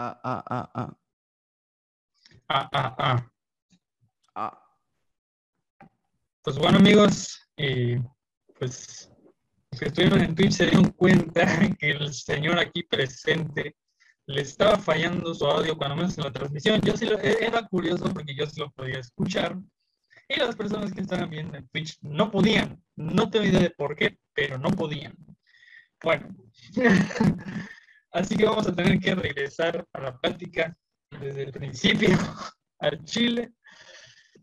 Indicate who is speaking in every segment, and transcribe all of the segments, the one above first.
Speaker 1: Ah, ah, ah, ah.
Speaker 2: Ah, ah, ah.
Speaker 1: Ah.
Speaker 2: Pues bueno, amigos, eh, pues los que estuvieron en Twitch se dieron cuenta que el señor aquí presente le estaba fallando su audio, cuando menos en la transmisión. Yo sí lo, e- era curioso porque yo sí lo podía escuchar. Y las personas que estaban viendo en Twitch no podían. No tengo idea de por qué, pero no podían. Bueno, así que vamos a tener que regresar a la plática desde el principio al Chile,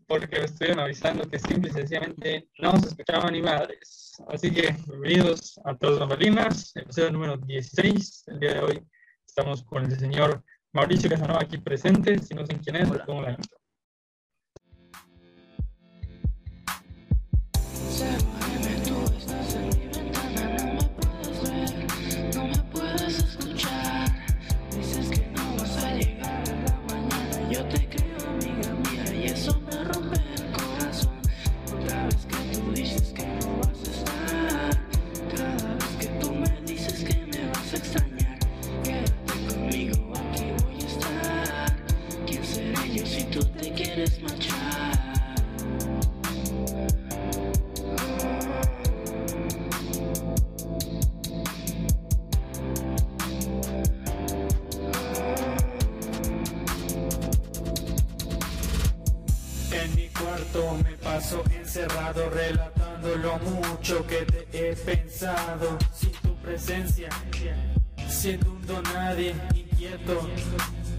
Speaker 2: porque me estuvieron avisando que simple y sencillamente no se escuchaban ni madres. Así que bienvenidos a todos los bambalinas, episodio número 16. El día de hoy estamos con el señor Mauricio Casanova aquí presente. Si no sé quién es,
Speaker 1: Hola.
Speaker 2: pongo la intro.
Speaker 3: Encerrado relatando lo mucho que te he pensado sin tu presencia, siendo un don nadie inquieto,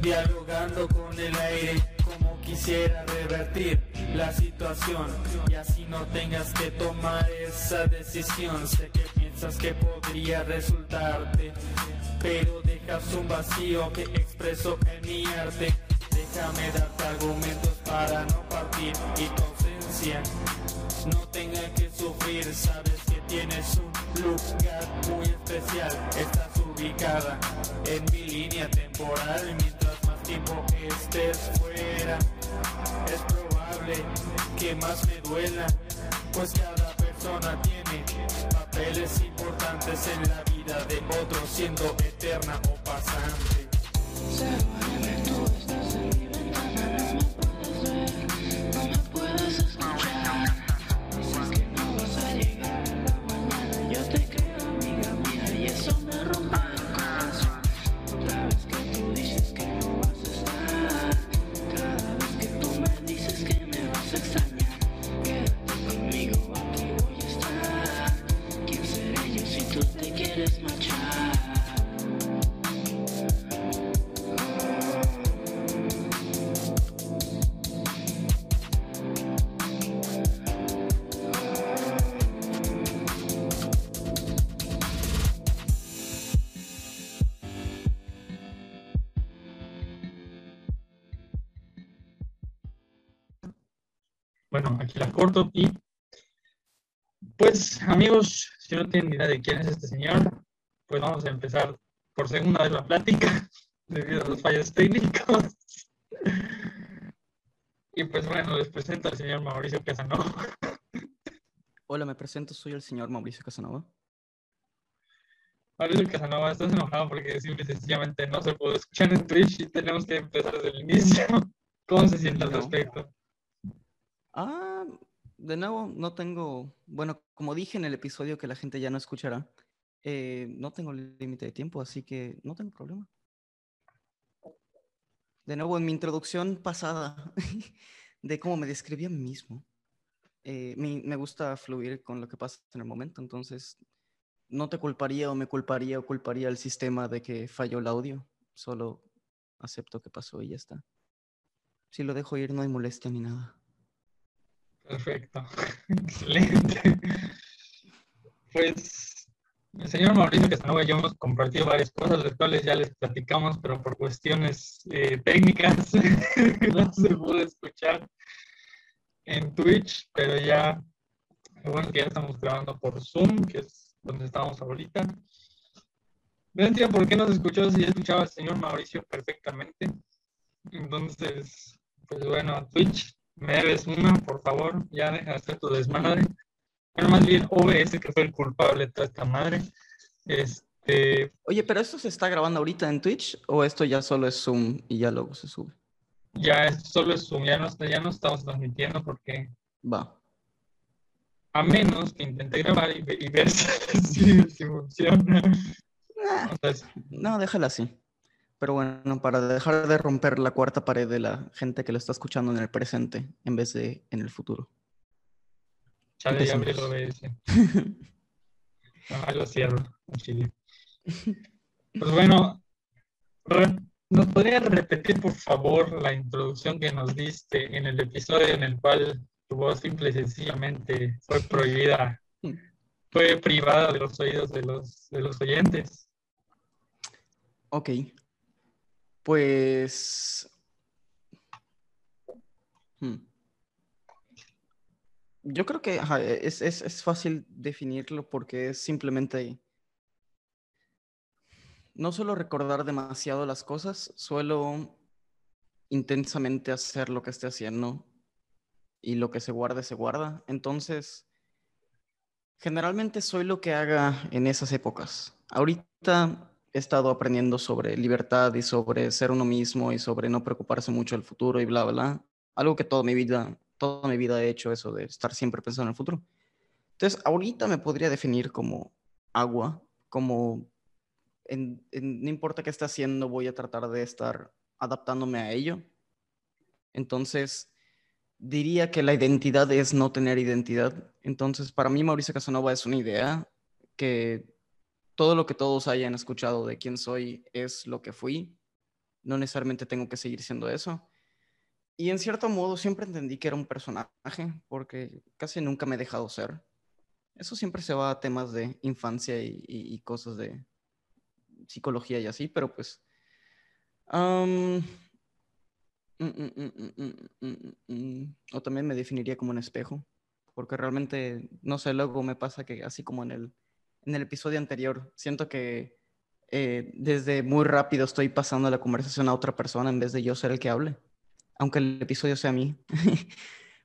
Speaker 3: dialogando con el aire como quisiera revertir la situación y así no tengas que tomar esa decisión. Sé que piensas que podría resultarte, pero dejas un vacío que expreso en mi arte. Déjame darte argumentos para no partir y tu no tenga que sufrir. Sabes que tienes un lugar muy especial. Estás ubicada en mi línea temporal. Mientras más tiempo estés fuera, es probable que más me duela. Pues cada persona tiene papeles importantes en la vida de otro, siendo eterna o pasante.
Speaker 2: Corto y pues amigos, si no tienen idea de quién es este señor, pues vamos a empezar por segunda vez la plática debido a los fallos técnicos. Y pues bueno, les presento al señor Mauricio Casanova.
Speaker 1: Hola, me presento, soy el señor Mauricio Casanova.
Speaker 2: Mauricio Casanova, estás enojado porque simple y sencillamente no se puede escuchar en Twitch y tenemos que empezar desde el inicio. ¿Cómo se siente al
Speaker 1: No.
Speaker 2: respecto?
Speaker 1: Ah, de nuevo, no tengo, bueno, como dije en el episodio que la gente ya no escuchará, eh, no tengo límite de tiempo, así que no tengo problema. De nuevo, en mi introducción pasada de cómo me describí a mí mismo, eh, mi- me gusta fluir con lo que pasa en el momento, entonces no te culparía o me culparía o culparía al sistema de que falló el audio, solo acepto que pasó y ya está. Si lo dejo ir, no hay molestia ni nada.
Speaker 2: Perfecto. Excelente. Pues el señor Mauricio Casanova y yo hemos compartido varias cosas, las cuales ya les platicamos, pero por cuestiones eh, técnicas no se pudo escuchar en Twitch, pero ya, bueno, que ya estamos grabando por Zoom, que es donde estamos ahorita. Entiendo por qué no se escuchó si ya escuchaba al señor Mauricio perfectamente. Entonces, pues bueno, Twitch, me debes una, por favor, ya deja de hacer tu desmadre. Bueno, más bien OBS, que fue el culpable de toda esta madre. Este,
Speaker 1: Oye, pero esto se está grabando ahorita en Twitch o esto ya solo es Zoom y ya luego se sube.
Speaker 2: ya es solo es Zoom, ya no, está- ya no estamos transmitiendo porque
Speaker 1: Va.
Speaker 2: a menos que intenté grabar y, ve- y ver si, si funciona.
Speaker 1: Ah, no, déjala así. Pero bueno, para dejar de romper la cuarta pared de la gente que lo está escuchando en el presente en vez de en el futuro.
Speaker 2: chale, ya
Speaker 1: Empecemos.
Speaker 2: OBS. Ah, lo cierro, chile. Pues bueno, ¿nos podrías repetir por favor la introducción que nos diste en el episodio en el cual tu voz simple y sencillamente fue prohibida, fue privada de los oídos de los, de los oyentes?
Speaker 1: Ok. Pues... hmm. Yo creo que ajá, es, es- es fácil definirlo porque es simplemente... No suelo recordar demasiado las cosas, suelo intensamente hacer lo que esté haciendo y lo que se guarde, se guarda. Entonces, generalmente soy lo que haga en esas épocas. Ahorita he estado aprendiendo sobre libertad y sobre ser uno mismo y sobre no preocuparse mucho del futuro y bla, bla. Algo que toda mi vida, toda mi vida he hecho eso de estar siempre pensando en el futuro. Entonces, ahorita me podría definir como agua, como en- en- no importa qué esté haciendo, voy a tratar de estar adaptándome a ello. Entonces, diría que la identidad es no tener identidad. Entonces, para mí, Mauricio Casanova es una idea que todo lo que todos hayan escuchado de quién soy es lo que fui. No necesariamente tengo que seguir siendo eso. Y en cierto modo siempre entendí que era un personaje, porque casi nunca me he dejado ser. Eso siempre se va a temas de infancia y, y, y cosas de psicología y así, pero pues... Um, mm, mm, mm, o también me definiría como un espejo, porque realmente, no sé, luego me pasa que así como en el en el episodio anterior, siento que eh, desde muy rápido estoy pasando la conversación a otra persona en vez de yo ser el que hable, aunque el episodio sea a mí.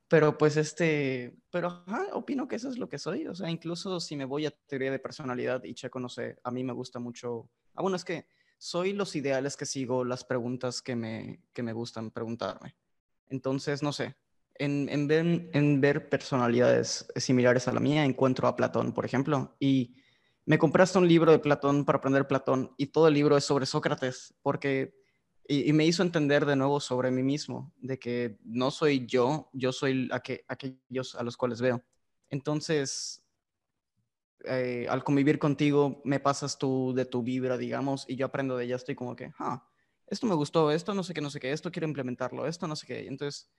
Speaker 1: Pero pues este, pero ajá, opino que eso es lo que soy, o sea, incluso si me voy a teoría de personalidad y checo, no sé, a mí me gusta mucho, ah, bueno, es que soy los ideales que sigo, las preguntas que me, que me gustan preguntarme. Entonces, no sé, en, en, ver, en ver personalidades similares a la mía, encuentro a Platón, por ejemplo, y me compraste un libro de Platón para aprender Platón y todo el libro es sobre Sócrates, porque, y, me hizo entender de nuevo sobre mí mismo, de que no soy yo, yo soy aqu- aquellos a los cuales veo. Entonces, eh, al convivir contigo, me pasas tú de tu vibra, digamos, y yo aprendo de ella, estoy como que, ah, esto me gustó, esto no sé qué, no sé qué, esto quiero implementarlo, esto no sé qué. Entonces,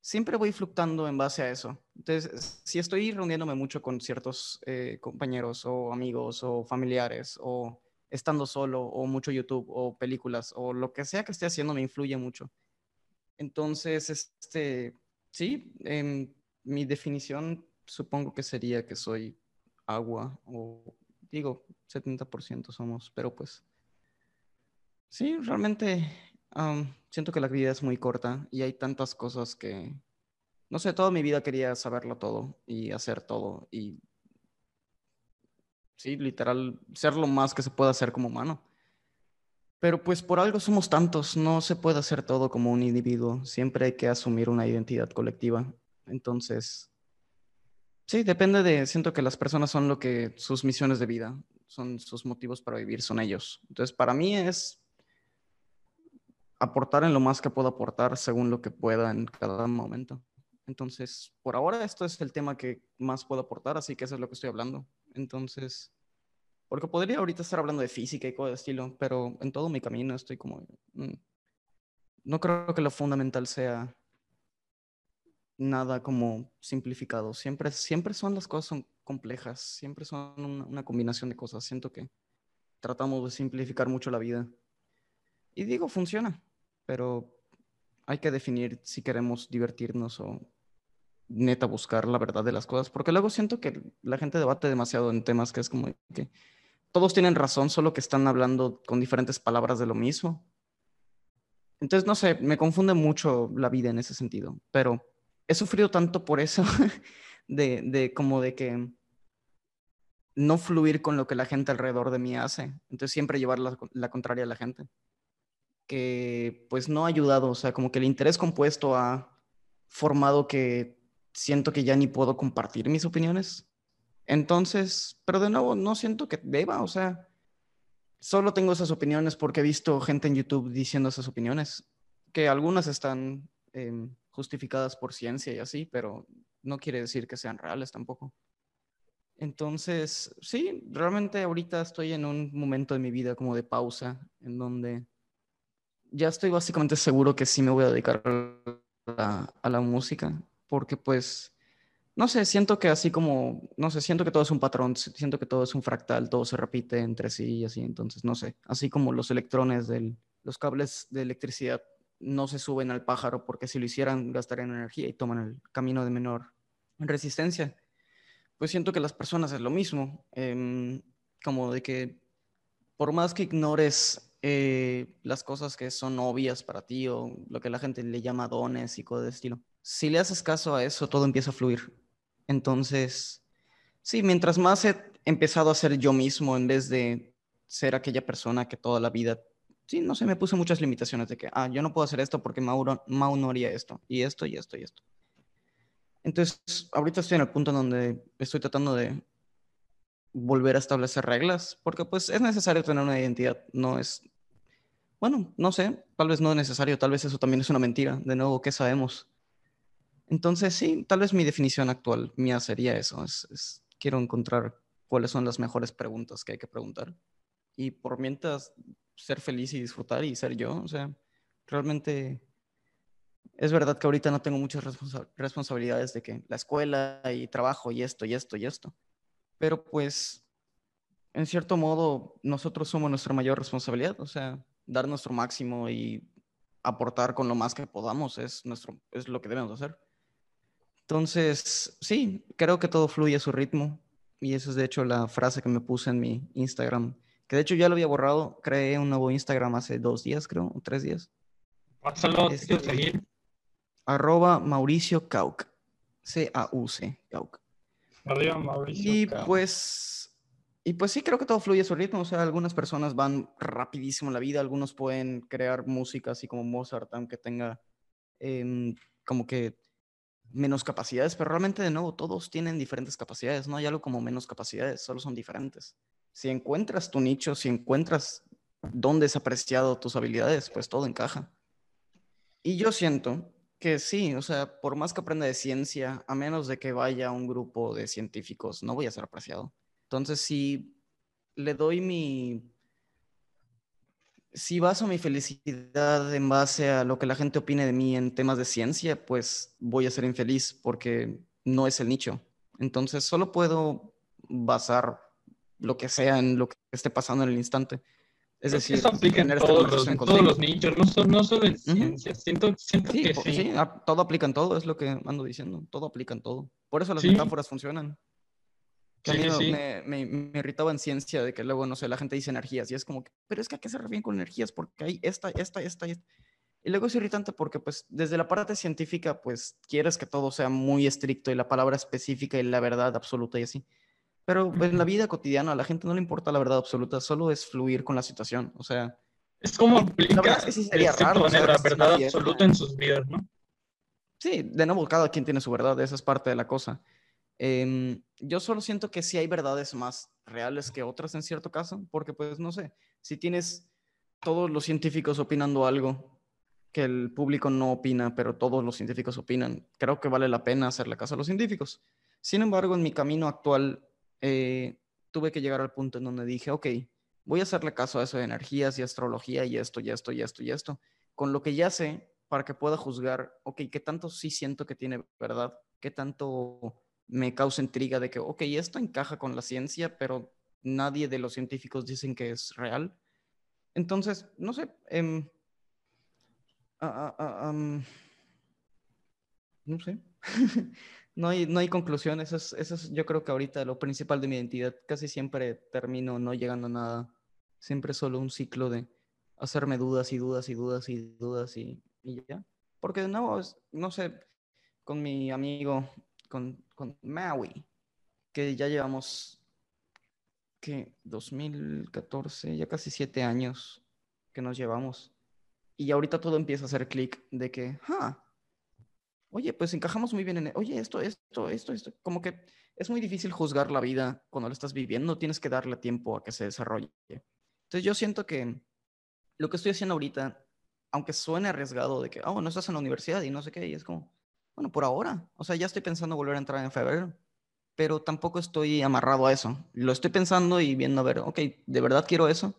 Speaker 1: siempre voy fluctuando en base a eso. Entonces, si estoy reuniéndome mucho con ciertos eh, compañeros o amigos o familiares o estando solo o mucho YouTube o películas o lo que sea que esté haciendo me influye mucho. Entonces, este, sí, em, mi definición supongo que sería que soy agua o digo 70% somos, pero pues sí, realmente siento que la vida es muy corta y hay tantas cosas que, no sé, toda mi vida quería saberlo todo y hacer todo y sí, literal, ser lo más que se pueda hacer como humano. Pero pues por algo somos tantos, no se puede hacer todo como un individuo, siempre hay que asumir una identidad colectiva. Entonces, sí, depende de, siento que las personas son lo que sus misiones de vida, son sus motivos para vivir, son ellos. Entonces, para mí es aportar en lo más que puedo aportar según lo que pueda en cada momento. Entonces, por ahora esto es el tema que más puedo aportar, así que eso es lo que estoy hablando. Entonces, porque podría ahorita estar hablando de física y cosas de estilo, pero en todo mi camino estoy como... mm, no creo que lo fundamental sea nada como simplificado. Siempre, siempre son las cosas son complejas, siempre son una, una combinación de cosas. Siento que tratamos de simplificar mucho la vida. Y digo, funciona, pero hay que definir si queremos divertirnos o neta buscar la verdad de las cosas, porque luego siento que la gente debate demasiado en temas que es como que todos tienen razón, solo que están hablando con diferentes palabras de lo mismo. Entonces, no sé, me confunde mucho la vida en ese sentido, pero he sufrido tanto por eso, de, de como de que no fluir con lo que la gente alrededor de mí hace. Entonces siempre llevar la, la contraria a la gente. Que pues no ha ayudado, o sea, como que el interés compuesto ha formado que siento que ya ni puedo compartir mis opiniones. Entonces, pero de nuevo, no siento que deba, o sea, solo tengo esas opiniones porque he visto gente en YouTube diciendo esas opiniones, que algunas están em, justificadas por ciencia y así, pero no quiere decir que sean reales tampoco. Entonces, sí, realmente ahorita estoy en un momento de mi vida como de pausa, en donde ya estoy básicamente seguro que sí me voy a dedicar a la, música, porque pues, no sé, siento que así como, no sé, siento que todo es un patrón, siento que todo es un fractal, todo se repite entre sí y así, entonces, no sé, así como los electrones de los cables de electricidad no se suben al pájaro porque si lo hicieran gastarían energía y toman el camino de menor resistencia. Pues siento que las personas es lo mismo, em, como de que por más que ignores eh, las cosas que son obvias para ti o lo que la gente le llama dones y cosas de estilo, si le haces caso a eso, todo empieza a fluir. Entonces, sí, mientras más he empezado a ser yo mismo en vez de ser aquella persona que toda la vida, sí, no sé, me puse muchas limitaciones de que, ah, yo no puedo hacer esto porque Mauro, Mau no haría esto, y esto, y esto, y esto. Entonces, ahorita estoy en el punto en donde estoy tratando de volver a establecer reglas, porque pues es necesario tener una identidad, no es, bueno, no sé, tal vez no es necesario, tal vez eso también es una mentira, de nuevo, ¿qué sabemos? Entonces, sí, tal vez mi definición actual mía sería eso, es, quiero encontrar cuáles son las mejores preguntas que hay que preguntar. Y por mientras, ser feliz y disfrutar y ser yo, o sea, realmente es verdad que ahorita no tengo muchas responsa responsabilidades de que la escuela y trabajo y esto y esto y esto. Pero pues, en cierto modo, nosotros somos nuestra mayor responsabilidad. O sea, dar nuestro máximo y aportar con lo más que podamos es, nuestro, es lo que debemos hacer. Entonces, sí, creo que todo fluye a su ritmo. Y esa es de hecho la frase que me puse en mi Instagram. Que de hecho ya lo había borrado. Creé un nuevo Instagram hace dos días, creo, o tres días.
Speaker 2: Pásalo,
Speaker 1: Este-
Speaker 2: seguir.
Speaker 1: arroba Mauricio Cauc. C-A-U-C, Cauc.
Speaker 2: Arriba, Mauricio.
Speaker 1: Y pues, y pues sí, creo que todo fluye a su ritmo. O sea, algunas personas van rapidísimo en la vida, algunos pueden crear música así como Mozart, aunque tenga em, como que menos capacidades, pero realmente de nuevo todos tienen diferentes capacidades, no hay algo como menos capacidades, solo son diferentes. Si encuentras tu nicho, si encuentras dónde es apreciado tus habilidades, pues todo encaja. Y yo siento que sí, o sea, por más que aprenda de ciencia, a menos de que vaya a un grupo de científicos, no voy a ser apreciado. Entonces, si le doy mi... Si baso mi felicidad en base a lo que la gente opine de mí en temas de ciencia, pues voy a ser infeliz porque no es el nicho. Entonces, solo puedo basar lo que sea en lo que esté pasando en el instante. Es decir,
Speaker 2: eso aplica en todos, los, en todos los nichos, no, so- no solo en ciencia. Siento, siento
Speaker 1: Sí,
Speaker 2: que
Speaker 1: po-
Speaker 2: sí.
Speaker 1: sí, a- todo aplica en todo, es lo que ando diciendo. Todo aplica en todo. Por eso las
Speaker 2: Sí.
Speaker 1: metáforas funcionan. Que a
Speaker 2: Sí,
Speaker 1: mí
Speaker 2: sí,
Speaker 1: me, me- me irritaba en ciencia de que luego, no sé, la gente dice energías y es como, que, pero es que a qué se refieren con energías porque hay esta, esta, esta y esta. Y luego es irritante porque, pues, desde la parte científica, pues, quieres que todo sea muy estricto y la palabra específica y la verdad absoluta y así. Pero en la vida cotidiana a la gente no le importa la verdad absoluta, solo es fluir con la situación. O sea,
Speaker 2: Es como
Speaker 1: la
Speaker 2: aplica
Speaker 1: verdad es que sí sería
Speaker 2: cierta
Speaker 1: raro, o sea,
Speaker 2: la verdad absoluta en sus vidas, ¿no?
Speaker 1: Sí, de nuevo, cada quien tiene su verdad, esa es parte de la cosa. Em, yo solo siento que sí hay verdades más reales que otras en cierto caso, porque pues no sé, si tienes todos los científicos opinando algo que el público no opina, pero todos los científicos opinan, creo que vale la pena hacerle caso a los científicos. Sin embargo, en mi camino actual eh, tuve que llegar al punto en donde dije, ok, voy a hacerle caso a eso de energías y astrología y esto, y esto, y esto, y esto, con lo que ya sé para que pueda juzgar, ok, qué tanto sí siento que tiene verdad, qué tanto me causa intriga de que, ok, esto encaja con la ciencia, pero nadie de los científicos dicen que es real. Entonces, no sé, ah, ah, ah, am, no sé. no, hay, no hay conclusión, eso es, eso es yo creo que ahorita lo principal de mi identidad. Casi siempre termino no llegando a nada. Siempre solo un ciclo de hacerme dudas y dudas y dudas y dudas y, y ya. Porque de nuevo, es- no sé, con mi amigo, con, con Maui, que ya llevamos que 2014, ya casi siete años que nos llevamos. Y ahorita todo empieza a hacer clic de que, ah, oye, pues encajamos muy bien en, e- oye, esto, esto, esto, esto, como que es muy difícil juzgar la vida cuando la estás viviendo, tienes que darle tiempo a que se desarrolle. Entonces yo siento que lo que estoy haciendo ahorita, aunque suene arriesgado de que, oh, no estás en la universidad y no sé qué, y es como, bueno, por ahora, o sea, ya estoy pensando volver a entrar en febrero, pero tampoco estoy amarrado a eso. Lo estoy pensando y viendo a ver, ok, ¿de verdad quiero eso?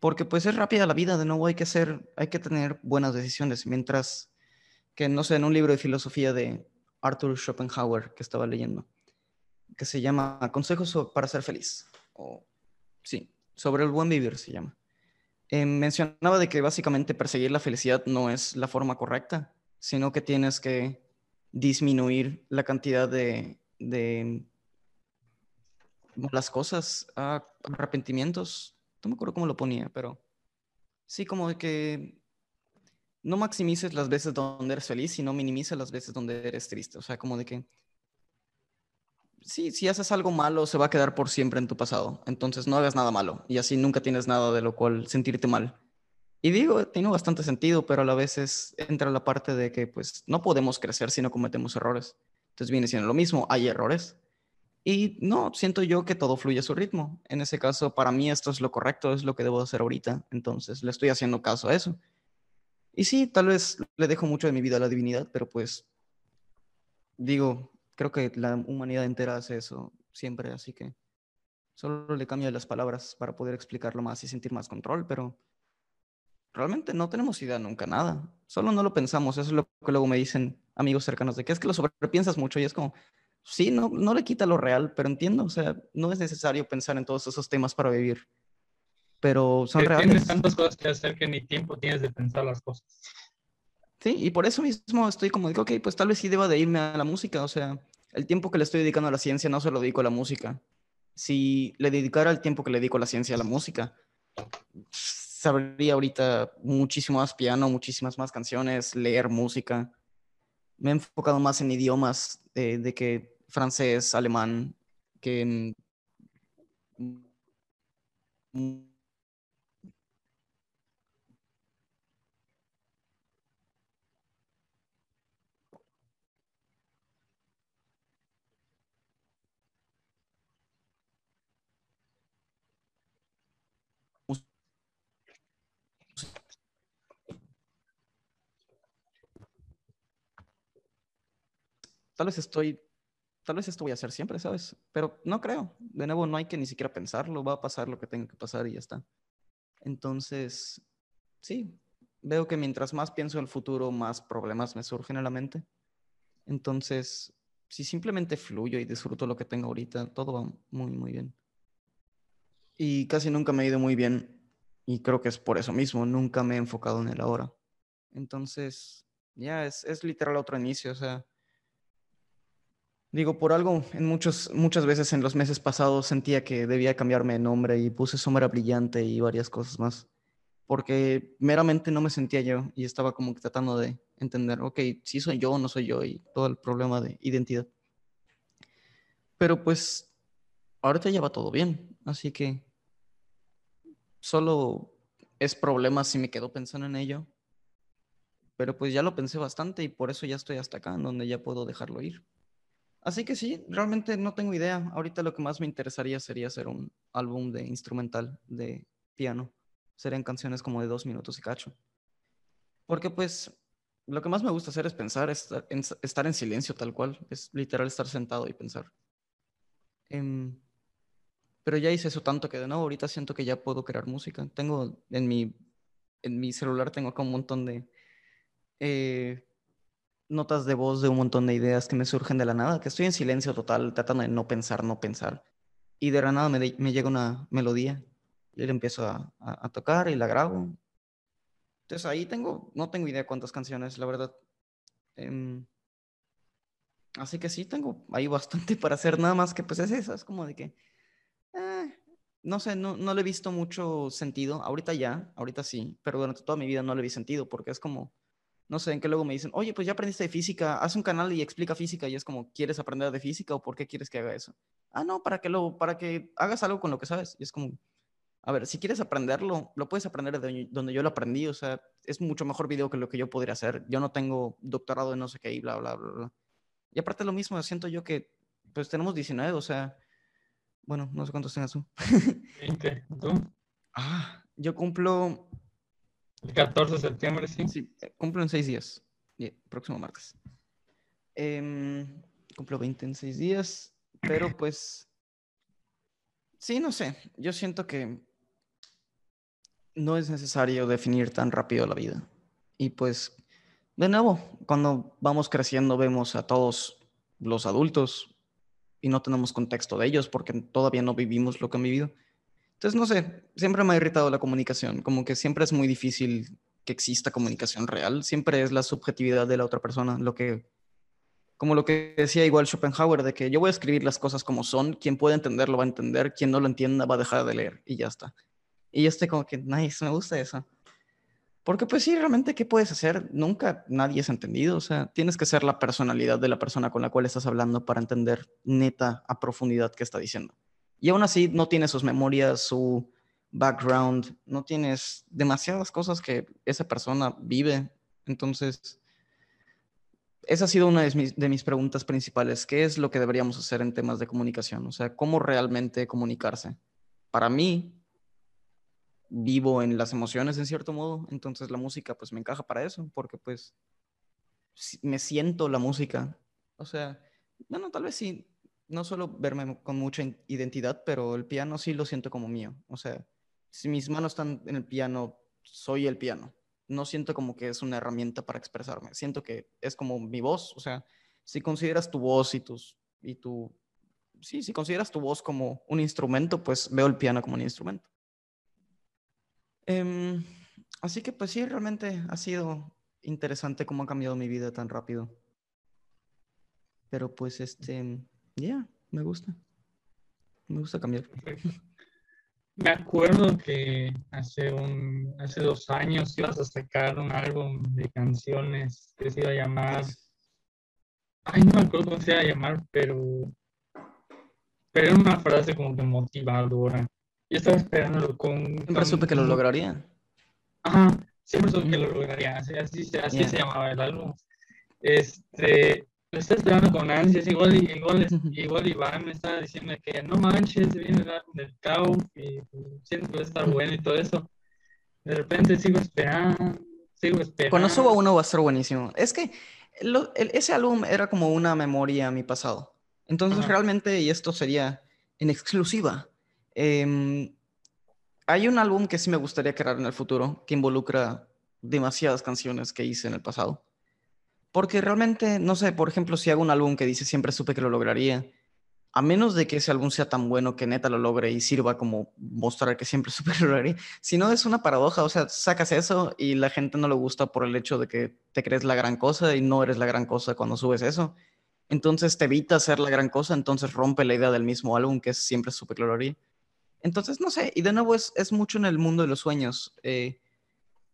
Speaker 1: Porque pues es rápida la vida, de nuevo hay que ser, hay que tener buenas decisiones, mientras que, no sé, en un libro de filosofía de Arthur Schopenhauer que estaba leyendo, que se llama Consejos para ser feliz, o sí, sobre el buen vivir se llama. Eh, mencionaba de que básicamente perseguir la felicidad no es la forma correcta, sino que tienes que disminuir la cantidad de, de las cosas, ah, arrepentimientos, no me acuerdo cómo lo ponía, pero sí, como que no maximices las veces donde eres feliz, sino minimices las veces donde eres triste. O sea, como de que sí, si haces algo malo, se va a quedar por siempre en tu pasado. Entonces no hagas nada malo y así nunca tienes nada de lo cual sentirte mal. Y digo, tiene bastante sentido, pero a la vez es- entra la parte de que pues no podemos crecer si no cometemos errores. Entonces viene siendo lo mismo, hay errores. Y no, siento yo que todo fluye a su ritmo. En ese caso, para mí esto es lo correcto, es lo que debo hacer ahorita. Entonces le estoy haciendo caso a eso. Y sí, tal vez le dejo mucho de mi vida a la divinidad, pero pues digo, creo que la humanidad entera hace eso siempre, así que solo le cambio las palabras para poder explicarlo más y sentir más control, pero realmente no tenemos idea nunca nada. Solo no lo pensamos, eso es lo que luego me dicen amigos cercanos de que es que lo sobrepiensas mucho y es como, sí, no, no le quita lo real, pero entiendo, o sea, no es necesario pensar en todos esos temas para vivir, pero son reales.
Speaker 2: Tienes tantas cosas que hacer que ni tiempo tienes de pensar las cosas.
Speaker 1: Sí, y por eso mismo estoy como de que, ok, pues tal vez sí deba de irme a la música, o sea, el tiempo que le estoy dedicando a la ciencia no se lo dedico a la música. Si le dedicara el tiempo que le dedico a la ciencia a la música, sabría ahorita muchísimo más piano, muchísimas más canciones, leer música. Me he enfocado más en idiomas eh, de que francés, alemán, que en... Tal vez estoy, tal vez esto voy a hacer siempre, ¿sabes? Pero no creo. De nuevo, no hay que ni siquiera pensarlo, va a pasar lo que tenga que pasar y ya está. Entonces, sí, veo que mientras más pienso en el futuro, más problemas me surgen a la mente. Entonces, si simplemente fluyo y disfruto lo que tengo ahorita, todo va muy, muy bien. Y casi nunca me ha ido muy bien. Y creo que es por eso mismo, nunca me he enfocado en el ahora. Entonces, ya es, es literal otro inicio, o sea, Digo, por algo, en muchos, muchas veces en los meses pasados sentía que debía cambiarme de nombre y puse sombra brillante y varias cosas más, porque meramente no me sentía yo y estaba como que tratando de entender, ok, si soy yo o no soy yo y todo el problema de identidad. Pero pues ahorita ya va todo bien, así que solo es problema si me quedo pensando en ello, pero pues ya lo pensé bastante y por eso ya estoy hasta acá, en donde ya puedo dejarlo ir. Así que sí, realmente no tengo idea. Ahorita lo que más me interesaría sería hacer un álbum de instrumental de piano. Serían canciones como de dos minutos y cacho. Porque pues lo que más me gusta hacer es pensar, estar en, silencio tal cual. Es literal estar sentado y pensar. Em, pero ya hice eso tanto que de nuevo ahorita siento que ya puedo crear música. Tengo en mi, en mi celular tengo acá un montón de... eh, notas de voz de un montón de ideas que me surgen de la nada, que estoy en silencio total, tratando de no pensar, no pensar. Y de la nada me, de- me llega una melodía y le empiezo a, a- a tocar y la grabo. Entonces ahí tengo, no tengo idea cuántas canciones, la verdad. Em, así que sí, tengo ahí bastante para hacer, nada más que pues es eso, es como de que, eh, no sé, no, no le he visto mucho sentido. Ahorita ya, ahorita sí, pero durante toda mi vida no le vi sentido porque es como no sé, en que luego me dicen, oye, pues ya aprendiste de física, haz un canal y explica física. Y es como, ¿quieres aprender de física o por qué quieres que haga eso? Ah, no, para que, lo, para que hagas algo con lo que sabes. Y es como, a ver, si quieres aprenderlo, lo puedes aprender de donde yo lo aprendí. O sea, es mucho mejor video que lo que yo podría hacer. Yo no tengo doctorado en no sé qué y bla, bla, bla, bla. Y aparte lo mismo, siento yo que, pues tenemos 19, o sea, bueno, no sé cuántos tengas tú.
Speaker 2: 20. ¿Tú?
Speaker 1: Ah, yo cumplo
Speaker 2: El 14 de septiembre, sí.
Speaker 1: Sí, eh, cumplo en seis días. Bien, próximo martes. Em, cumplo 20 en seis días, pero pues. Sí, no sé. Yo siento que no es necesario definir tan rápido la vida. Y pues, de nuevo, cuando vamos creciendo, vemos a todos los adultos y no tenemos contexto de ellos porque todavía no vivimos lo que han vivido. Entonces, no sé, siempre me ha irritado la comunicación, como que siempre es muy difícil que exista comunicación real, siempre es la subjetividad de la otra persona, lo que, como lo que decía igual Schopenhauer, de que yo voy a escribir las cosas como son, quien pueda entenderlo va a entender, quien no lo entienda va a dejar de leer y ya está. Y yo estoy como que, nice, me gusta eso. Porque pues sí, realmente, ¿qué puedes hacer? Nunca nadie es entendido, o sea, tienes que ser la personalidad de la persona con la cual estás hablando para entender neta a profundidad qué está diciendo. Y aún así no tienes sus memorias, su background, no tienes demasiadas cosas que esa persona vive. Entonces, esa ha sido una de mis, de mis preguntas principales. ¿Qué es lo que deberíamos hacer en temas de comunicación? O sea, ¿cómo realmente comunicarse? Para mí, vivo en las emociones en cierto modo, entonces la música pues me encaja para eso, porque pues me siento la música. O sea, bueno, tal vez sí, no suelo verme con mucha identidad, pero el piano sí lo siento como mío. O sea, si mis manos están en el piano, soy el piano. No siento como que es una herramienta para expresarme. Siento que es como mi voz. O sea, si consideras tu voz y tus y tu sí, si consideras tu voz como un instrumento, pues veo el piano como un instrumento. Em, así que pues sí, realmente ha sido interesante cómo ha cambiado mi vida tan rápido. Pero pues este, ya, me gusta. Me gusta cambiar.
Speaker 2: Me acuerdo que hace un, hace dos años ibas a sacar un álbum de canciones que se iba a llamar, ay, no me acuerdo cómo se iba a llamar, pero, pero era una frase como que motivadora. Yo estaba esperándolo con...
Speaker 1: Siempre
Speaker 2: con-
Speaker 1: supe que lo lograría.
Speaker 2: Ajá, siempre supe que
Speaker 1: Ujú.
Speaker 2: lo lograría, así, así, así
Speaker 1: Ya.
Speaker 2: se llamaba el álbum. Este, lo estaba esperando con ansias, igual, igual, igual Iván me estaba diciendo que no manches, viene del Cau, y siento que va a estar bueno y todo eso. De repente sigo esperando, sigo esperando.
Speaker 1: Cuando suba uno va a estar buenísimo. Es que lo- el- ese álbum era como una memoria a mi pasado. Entonces
Speaker 2: Ajá.
Speaker 1: realmente, y esto sería en exclusiva, em, hay un álbum que sí me gustaría crear en el futuro que involucra demasiadas canciones que hice en el pasado. Porque realmente, no sé, por ejemplo, si hago un álbum que dice siempre supe que lo lograría, a menos de que ese álbum sea tan bueno que neta lo logre y sirva como mostrar que siempre supe que lo lograría, si no es una paradoja, o sea, sacas eso y la gente no le gusta por el hecho de que te crees la gran cosa y no eres la gran cosa cuando subes eso. Entonces te evita ser la gran cosa, entonces rompe la idea del mismo álbum que es siempre supe que lo lograría. Entonces, no sé, y de nuevo es, mucho en el mundo de los sueños. Eh,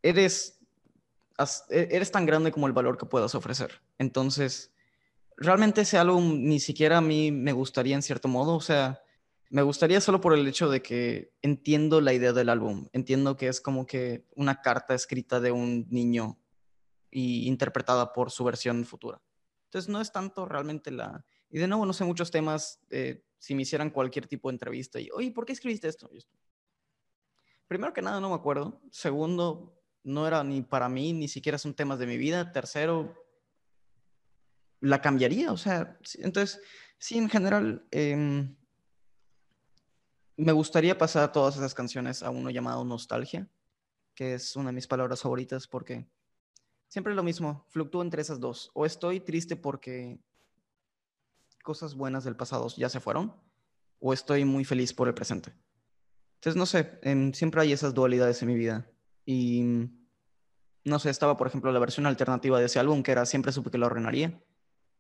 Speaker 1: eres, as- e- eres tan grande como el valor que puedas ofrecer. Entonces, realmente ese álbum ni siquiera a mí me gustaría en cierto modo. O sea, me gustaría solo por el hecho de que entiendo la idea del álbum. Entiendo que es como que una carta escrita de un niño y interpretada por su versión futura. Entonces, no es tanto realmente la... Y de nuevo, no sé muchos temas. eh, si me hicieran cualquier tipo de entrevista y, oye, ¿por qué escribiste esto. Primero que nada, no me acuerdo. Segundo, no era ni para mí, ni siquiera son temas de mi vida. Tercero, la cambiaría. O sea, entonces, sí, en general, em, me gustaría pasar todas esas canciones a uno llamado Nostalgia, que es una de mis palabras favoritas porque siempre es lo mismo, fluctúo entre esas dos. O estoy triste porque cosas buenas del pasado ya se fueron, o estoy muy feliz por el presente. Entonces, no sé, em, siempre hay esas dualidades en mi vida. Y, no sé, estaba, por ejemplo, la versión alternativa de ese álbum, que era Siempre supe que lo arruinaría.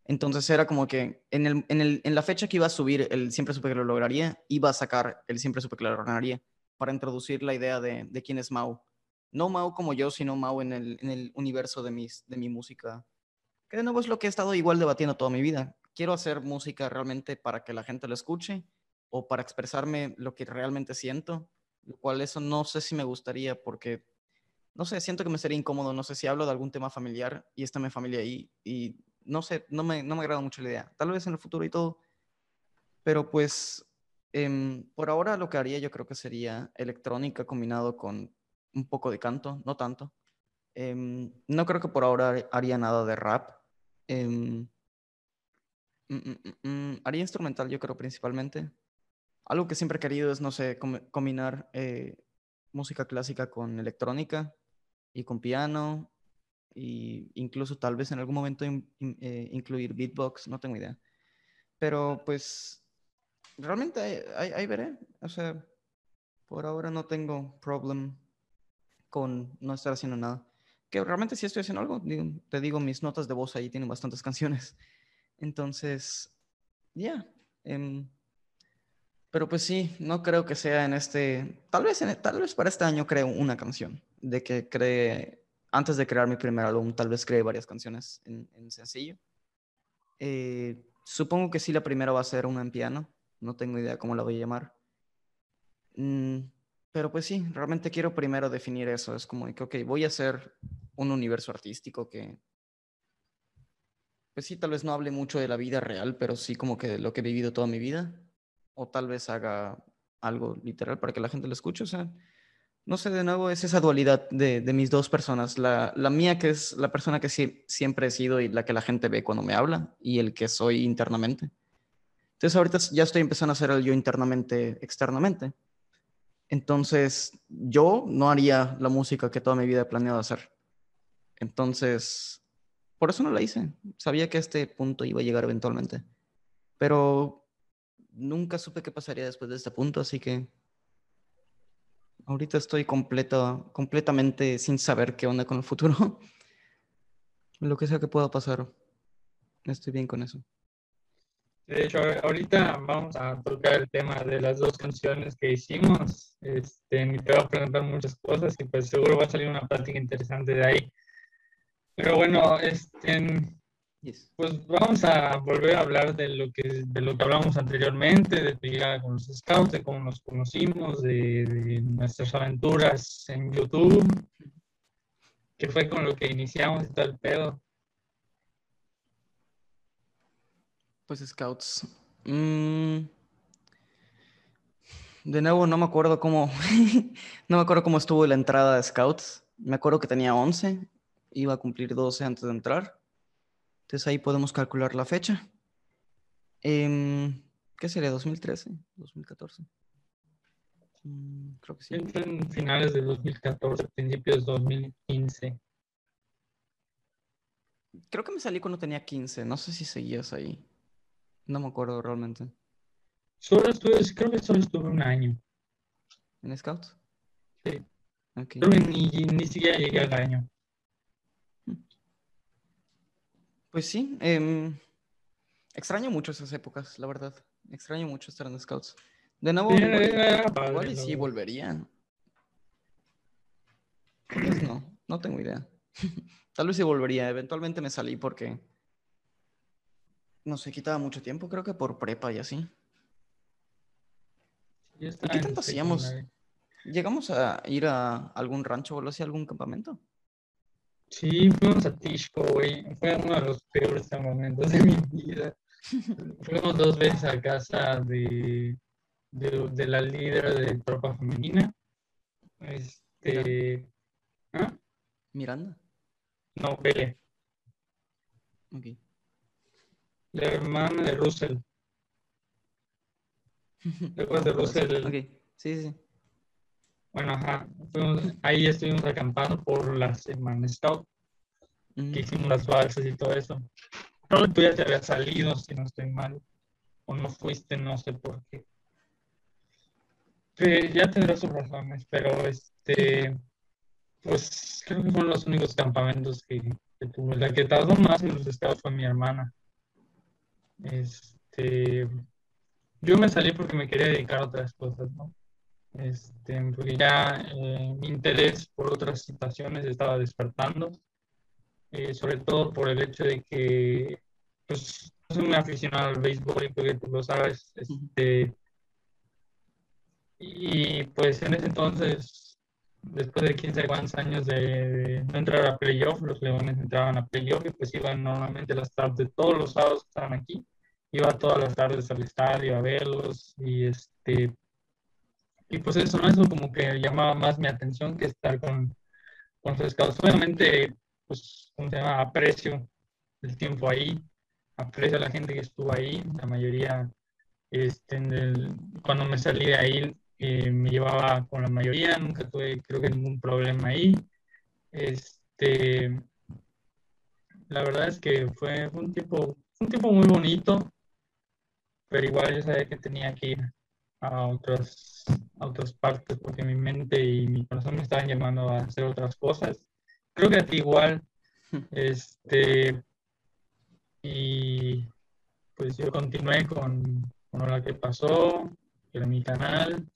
Speaker 1: Entonces era como que en, el, en, el, en la fecha que iba a subir el Siempre supe que lo lograría, iba a sacar el Siempre supe que lo arruinaría para introducir la idea de, de quién es Mao No Mau como yo, sino Mau en el, en el universo de, mis, de mi música. Que de nuevo es lo que he estado igual debatiendo toda mi vida. Quiero hacer música realmente para que la gente lo escuche o para expresarme lo que realmente siento, lo cual eso no sé si me gustaría porque, no sé, siento que me sería incómodo, no sé si hablo de algún tema familiar y está mi familia ahí y no sé, no me, no me agrada mucho la idea. Tal vez en el futuro y todo, pero pues em, por ahora lo que haría yo creo que sería electrónica combinado con un poco de canto, no tanto. Em, no creo que por ahora haría nada de rap. Mm, haría instrumental yo creo principalmente. Algo que siempre he querido es, no sé, com- combinar eh, música clásica con electrónica y con piano y incluso tal vez en algún momento eh, incluir beatbox, no tengo idea. Pero pues realmente ahí veré. O sea, por ahora no tengo problem con no estar haciendo nada. Que realmente sí estoy haciendo algo. digo, te digo, mis notas de voz ahí tienen bastantes canciones. Entonces, ya. em, pero pues sí, no creo que sea en este. Tal vez, tal vez para este año creo una canción. De que cree. Antes de crear mi primer álbum, tal vez cree varias canciones en, en sencillo. Eh, supongo que sí, la primera va a ser una en piano. No tengo idea cómo la voy a llamar. Mm, pero pues sí, realmente quiero primero definir eso. Es como que, ok, voy a hacer un universo artístico que, pues sí, tal vez no hable mucho de la vida real, pero sí como que de lo que he vivido toda mi vida. O tal vez haga algo literal para que la gente lo escuche. O sea, no sé, de nuevo es esa dualidad de, mis dos personas. La, la mía que es la persona que sí- siempre he sido y la que la gente ve cuando me habla y el que soy internamente. Entonces ahorita ya estoy empezando a hacer el yo internamente, externamente. Entonces yo no haría la música que toda mi vida he planeado hacer. Entonces, por eso no la hice. Sabía que este punto iba a llegar eventualmente. Pero nunca supe qué pasaría después de este punto, así que ahorita estoy completo, completamente sin saber qué onda con el futuro. Lo que sea que pueda pasar, estoy bien con eso.
Speaker 2: De hecho, ahorita vamos a tocar el tema de las dos canciones que hicimos. Este, y te voy a preguntar muchas cosas y pues seguro va a salir una plática interesante de ahí. Pero bueno, este,
Speaker 1: Yes.
Speaker 2: pues vamos a volver a hablar de lo que, de lo que hablamos anteriormente, de tu llegada con los scouts, de cómo nos conocimos, de, de nuestras aventuras en YouTube, que fue con lo que iniciamos y todo el pedo.
Speaker 1: Pues Scouts. Mm, De nuevo, no me acuerdo cómo, no me acuerdo cómo estuvo la entrada de Scouts. Me acuerdo que tenía 11, iba a cumplir 12 antes de entrar. Entonces ahí podemos calcular la fecha. Em, ¿Qué sería? ¿2013? ¿2014? Mm, creo que sí.
Speaker 2: En finales de 2014, principios de 2015.
Speaker 1: Creo que me salí cuando tenía 15. No sé si seguías ahí. No me acuerdo realmente.
Speaker 2: Solo estuve, creo que solo estuve un año.
Speaker 1: ¿En Scouts?
Speaker 2: Sí.
Speaker 1: Ok.
Speaker 2: Creo que ni, ni siquiera llegué al año.
Speaker 1: Pues sí, em, extraño mucho esas épocas, la verdad. Extraño mucho estar en Scouts. De nuevo,
Speaker 2: Sí,
Speaker 1: igual, y sí volvería. Vez no, no tengo idea. Tal vez sí volvería. Eventualmente me salí porque, no sé, quitaba mucho tiempo, creo que por prepa y así. ¿Y qué tanto hacíamos? ¿Llegamos a ir a algún rancho o así, algún campamento?
Speaker 2: Sí, fuimos a Tishko, güey. Fue uno de los peores momentos de mi vida. Fuimos dos veces a casa de, de, de la líder de tropa femenina. Este. ¿ah?
Speaker 1: Miranda.
Speaker 2: No, Bele,
Speaker 1: Ok.
Speaker 2: la hermana de Russell. ¿Te acuerdas de Russell?
Speaker 1: Ok, sí, sí.
Speaker 2: Bueno, ajá. Fuimos- ahí estuvimos acampando por la semana scout,
Speaker 1: Mm,
Speaker 2: que hicimos las balsas y todo eso. Creo que tú ya te habías salido, si no estoy mal. O no fuiste, no sé por qué. Pero ya tendrás sus razones, pero este, pues creo que fueron los únicos campamentos que, que tuve. La que tardó más en los estados fue mi hermana. Este, yo me salí porque me quería dedicar a otras cosas, ¿no? Este, porque ya eh, mi interés por otras situaciones estaba despertando, eh, sobre todo por el hecho de que pues, soy muy aficionado al béisbol y porque tú lo sabes, este, y pues en ese entonces, después de 15 cuántos años de, de no entrar a playoff, los Leones entraban a playoff y pues iban normalmente las tardes, todos los sábados estaban aquí, iba todas las tardes al estadio a verlos y este y pues eso, ¿no? Eso como que llamaba más mi atención que estar con, con los scouts. Obviamente, pues, ¿cómo se llama? Aprecio el tiempo ahí, aprecio a la gente que estuvo ahí, la mayoría, este, cuando me salí de ahí, eh, me llevaba con la mayoría, nunca tuve, creo que ningún problema ahí. Este, la verdad es que fue, fue un tiempo, un tiempo muy bonito, pero igual yo sabía que tenía que ir a otras, a otras partes porque mi mente y mi corazón me estaban llamando a hacer otras cosas. Creo que a ti igual, este, y pues yo continué con, con lo que pasó, era mi canal,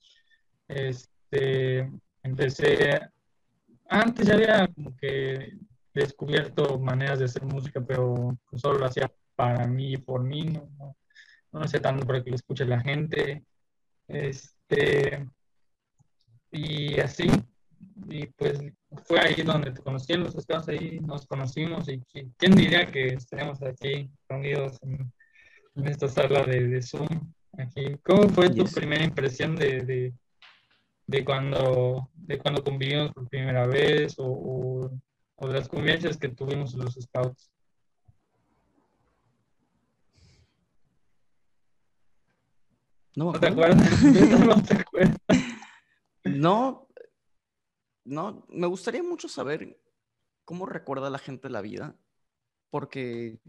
Speaker 2: este, empecé, antes ya había como que descubierto maneras de hacer música, pero solo lo hacía para mí y por mí, no, no, no lo hacía tanto para que lo escuche la gente. Este, y así, y pues fue ahí donde te conocí en los estados, ahí nos conocimos y qui- quién diría que estaríamos aquí reunidos en, en esta sala de, de Zoom aquí. ¿Cómo fue tu primera impresión de, de, de cuando, de cuando convivimos por primera vez o, o, o de las convivencias que tuvimos los scouts?
Speaker 1: No, me
Speaker 2: ¿No te acuerdas? ¿No te acuerdas?
Speaker 1: No, no, me gustaría mucho saber cómo recuerda la gente la vida, porque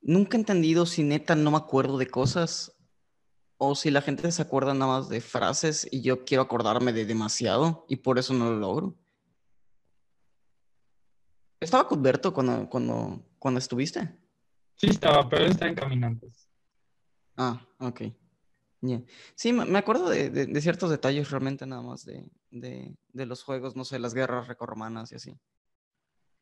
Speaker 1: nunca he entendido si neta no me acuerdo de cosas o si la gente se acuerda nada más de frases y yo quiero acordarme de demasiado y por eso no lo logro. Estaba con Berto cuando, cuando, cuando estuviste.
Speaker 2: Sí estaba, pero está en Caminantes.
Speaker 1: Ah, ok. Ya. Sí, me acuerdo de, de- de ciertos detalles realmente nada más de, los juegos, no sé, las guerras recorromanas y así.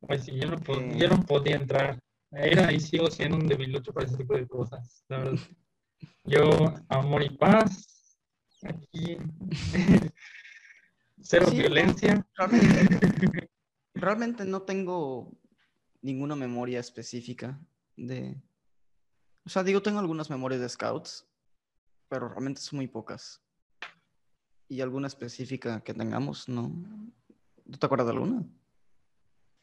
Speaker 2: Pues sí, yo no,
Speaker 1: Eh.
Speaker 2: yo no podía entrar. Era y sigo siendo un debilucho para ese tipo de cosas, la verdad. Yo, amor y paz, aquí, cero
Speaker 1: Sí,
Speaker 2: violencia.
Speaker 1: Realmente, realmente no tengo ninguna memoria específica de... O sea, digo, tengo algunas memorias de scouts, pero realmente son muy pocas. Y alguna específica que tengamos, ¿no? ¿No te acuerdas de alguna?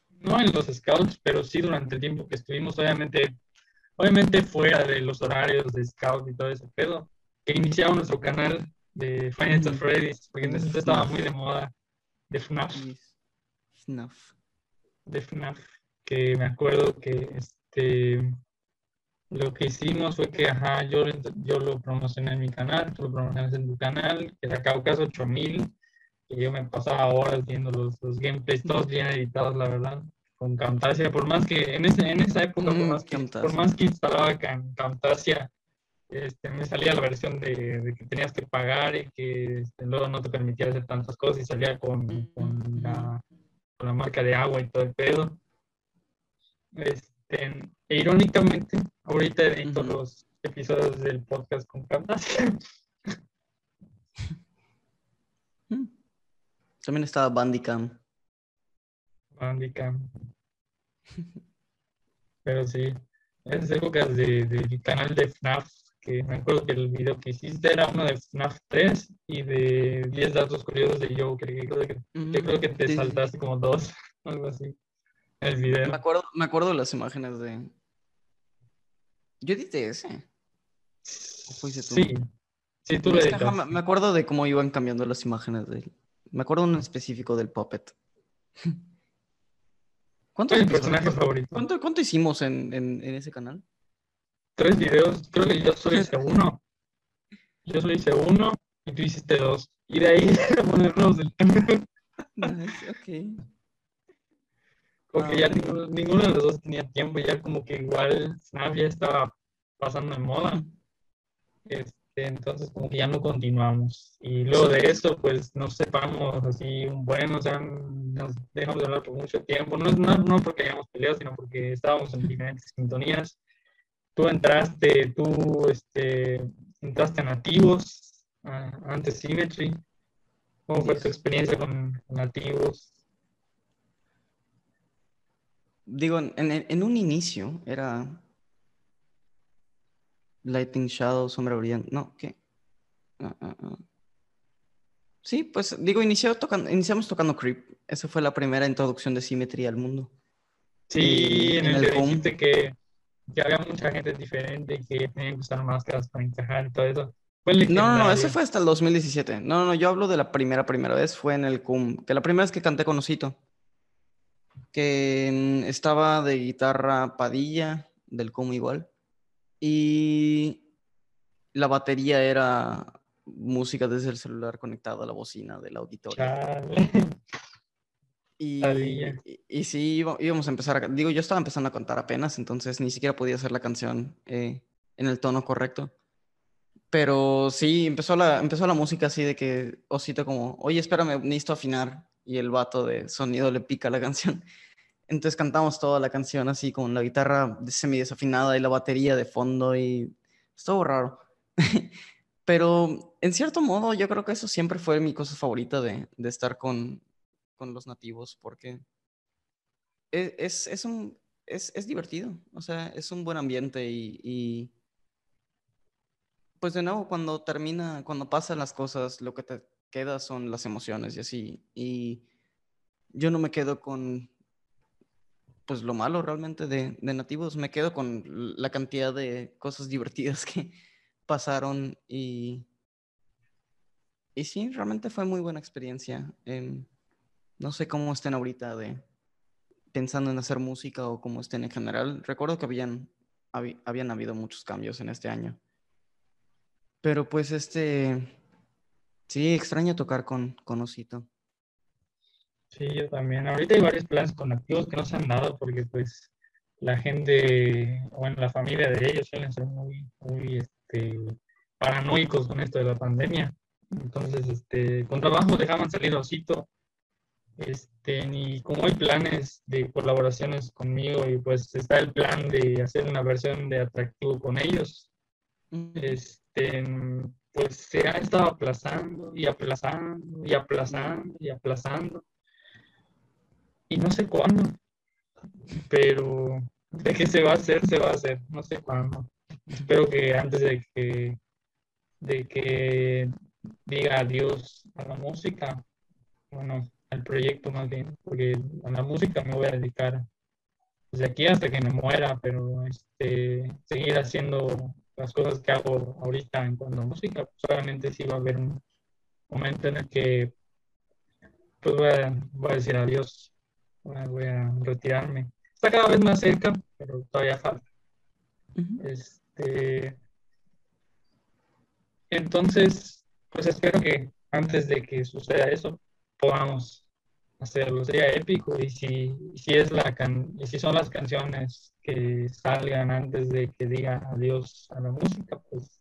Speaker 2: No en los scouts, pero sí durante el tiempo que estuvimos, obviamente, obviamente fuera de los horarios de scout y todo ese pedo, que iniciamos nuestro canal de Finance of
Speaker 1: Ujú.
Speaker 2: Freddy's, porque en ese entonces estaba muy de moda, de FNAF.
Speaker 1: Enough.
Speaker 2: de FNAF, que me acuerdo que este lo que hicimos fue que ajá, yo, yo lo promocioné en mi canal, tú lo promocionaste en tu canal, que era Caucas 8000, que yo me pasaba horas viendo los, los gameplays, todos bien editados, la verdad, con Camtasia, por más que en, ese, en esa época, por
Speaker 1: Mm,
Speaker 2: más que, por más que instalaba Cam- Camtasia, este, me salía la versión de, de que tenías que pagar y que este, luego no te permitía hacer tantas cosas y salía con, con la con la marca de agua y todo el pedo. Este, e irónicamente, ahorita edito
Speaker 1: Ujú.
Speaker 2: los episodios del podcast con Camtasia.
Speaker 1: Mm. También estaba Bandicam.
Speaker 2: Bandicam. Pero sí, esas épocas de- del canal de FNAF, que me acuerdo que el video que hiciste era uno de FNAF 3 y de 10 datos curiosos de Joker, que creo que, que creo que te
Speaker 1: Sí, sí.
Speaker 2: saltaste como dos, algo así, el video.
Speaker 1: Me acuerdo, me acuerdo de las imágenes de. Yo edité ese. fuiste tú?
Speaker 2: Sí, sí, tú editas.
Speaker 1: me acuerdo de cómo iban cambiando las imágenes de él. Me acuerdo de un específico del Puppet. ¿Cuántos
Speaker 2: ¿Cuál es el
Speaker 1: episodios-
Speaker 2: personaje favorito?
Speaker 1: ¿Cuánto, cuánto hicimos en, en- en ese canal?
Speaker 2: Tres videos, creo que yo solo hice uno. Yo solo hice uno y tú hiciste dos. Y de ahí ponernos el
Speaker 1: Nice, ok.
Speaker 2: Como que
Speaker 1: Ah.
Speaker 2: ya ninguno, ninguno de los dos tenía tiempo, ya como que igual Snap ya estaba pasando de moda. Este, entonces como que ya no continuamos. Y luego de eso, pues nos separamos así un buen, o sea, nos dejamos de hablar por mucho tiempo, no, no, no porque hayamos peleado, sino porque estábamos en diferentes sintonías. Tú entraste, tú este, entraste a Nativos, a- antes Symmetry. ¿Cómo fue tu experiencia con con Nativos?
Speaker 1: Digo, en, un inicio era Lightning Shadow, Sombra Brillante. No, ¿qué? Ah, ah, ah. Sí, pues digo, tocando, iniciamos tocando Creep. Esa fue la primera introducción de Symmetry al mundo.
Speaker 2: Sí,
Speaker 1: Y
Speaker 2: en
Speaker 1: en
Speaker 2: el que dijiste que, que había mucha gente diferente y que tenían que usar máscaras para encajar y todo eso.
Speaker 1: No, no, no, ese fue hasta el 2017. No, no, yo hablo de la primera, primera vez, fue en el CUM, que la primera vez que canté con Osito, que mm, estaba de guitarra Padilla, del CUM igual, y la batería era música desde el celular conectado a la bocina del auditorio. Y, y, y sí, íbamos a empezar, a, digo, yo estaba empezando a cantar apenas, entonces ni siquiera podía hacer la canción eh, en el tono correcto. Pero sí, empezó la, empezó la música así de que Osito como, oye, espérame, necesito afinar. Y el vato de sonido le pica la canción. Entonces cantamos toda la canción así con la guitarra semi desafinada y la batería de fondo y estuvo raro. Pero en cierto modo yo creo que eso siempre fue mi cosa favorita de, de estar con, con los nativos porque e- es, es, un, es, es divertido, o sea, es un buen ambiente y, y, pues de nuevo cuando termina, cuando pasan las cosas, lo que te queda son las emociones y así. Y yo no me quedo con pues lo malo realmente de, de nativos, me quedo con la cantidad de cosas divertidas que pasaron y, y sí, realmente fue muy buena experiencia. Em, no sé cómo estén ahorita de pensando en hacer música o cómo estén en general. Recuerdo que habían, habían habido muchos cambios en este año. Pero pues este, sí, extraño tocar con, con Osito.
Speaker 2: Sí, yo también. Ahorita hay varios planes con activos que no se han dado porque pues la gente, bueno, la familia de ellos suelen ser muy, muy este, paranoicos con esto de la pandemia. Entonces, este, con trabajo dejaban salir a Osito. Este, y como hay planes de colaboraciones conmigo y pues está el plan de hacer una versión de atractivo con ellos, este, pues se ha estado aplazando y aplazando y aplazando y aplazando. Y no sé cuándo, pero de que se va a hacer, se va a hacer, no sé cuándo. Espero que antes de que, de que diga adiós a la música, bueno, al proyecto más bien, porque a la música me voy a dedicar desde aquí hasta que me muera, pero este, seguir haciendo las cosas que hago ahorita en cuanto a música, pues obviamente sí va a haber un momento en el que pues voy voy a decir adiós, voy a, retirarme. Está cada vez más cerca, pero todavía falta.
Speaker 1: ujú.
Speaker 2: Este, entonces, pues espero que antes de que suceda eso, podamos hacerlo. Sería épico y si, si es la can- y si son las canciones que salgan antes de que diga adiós a la música, pues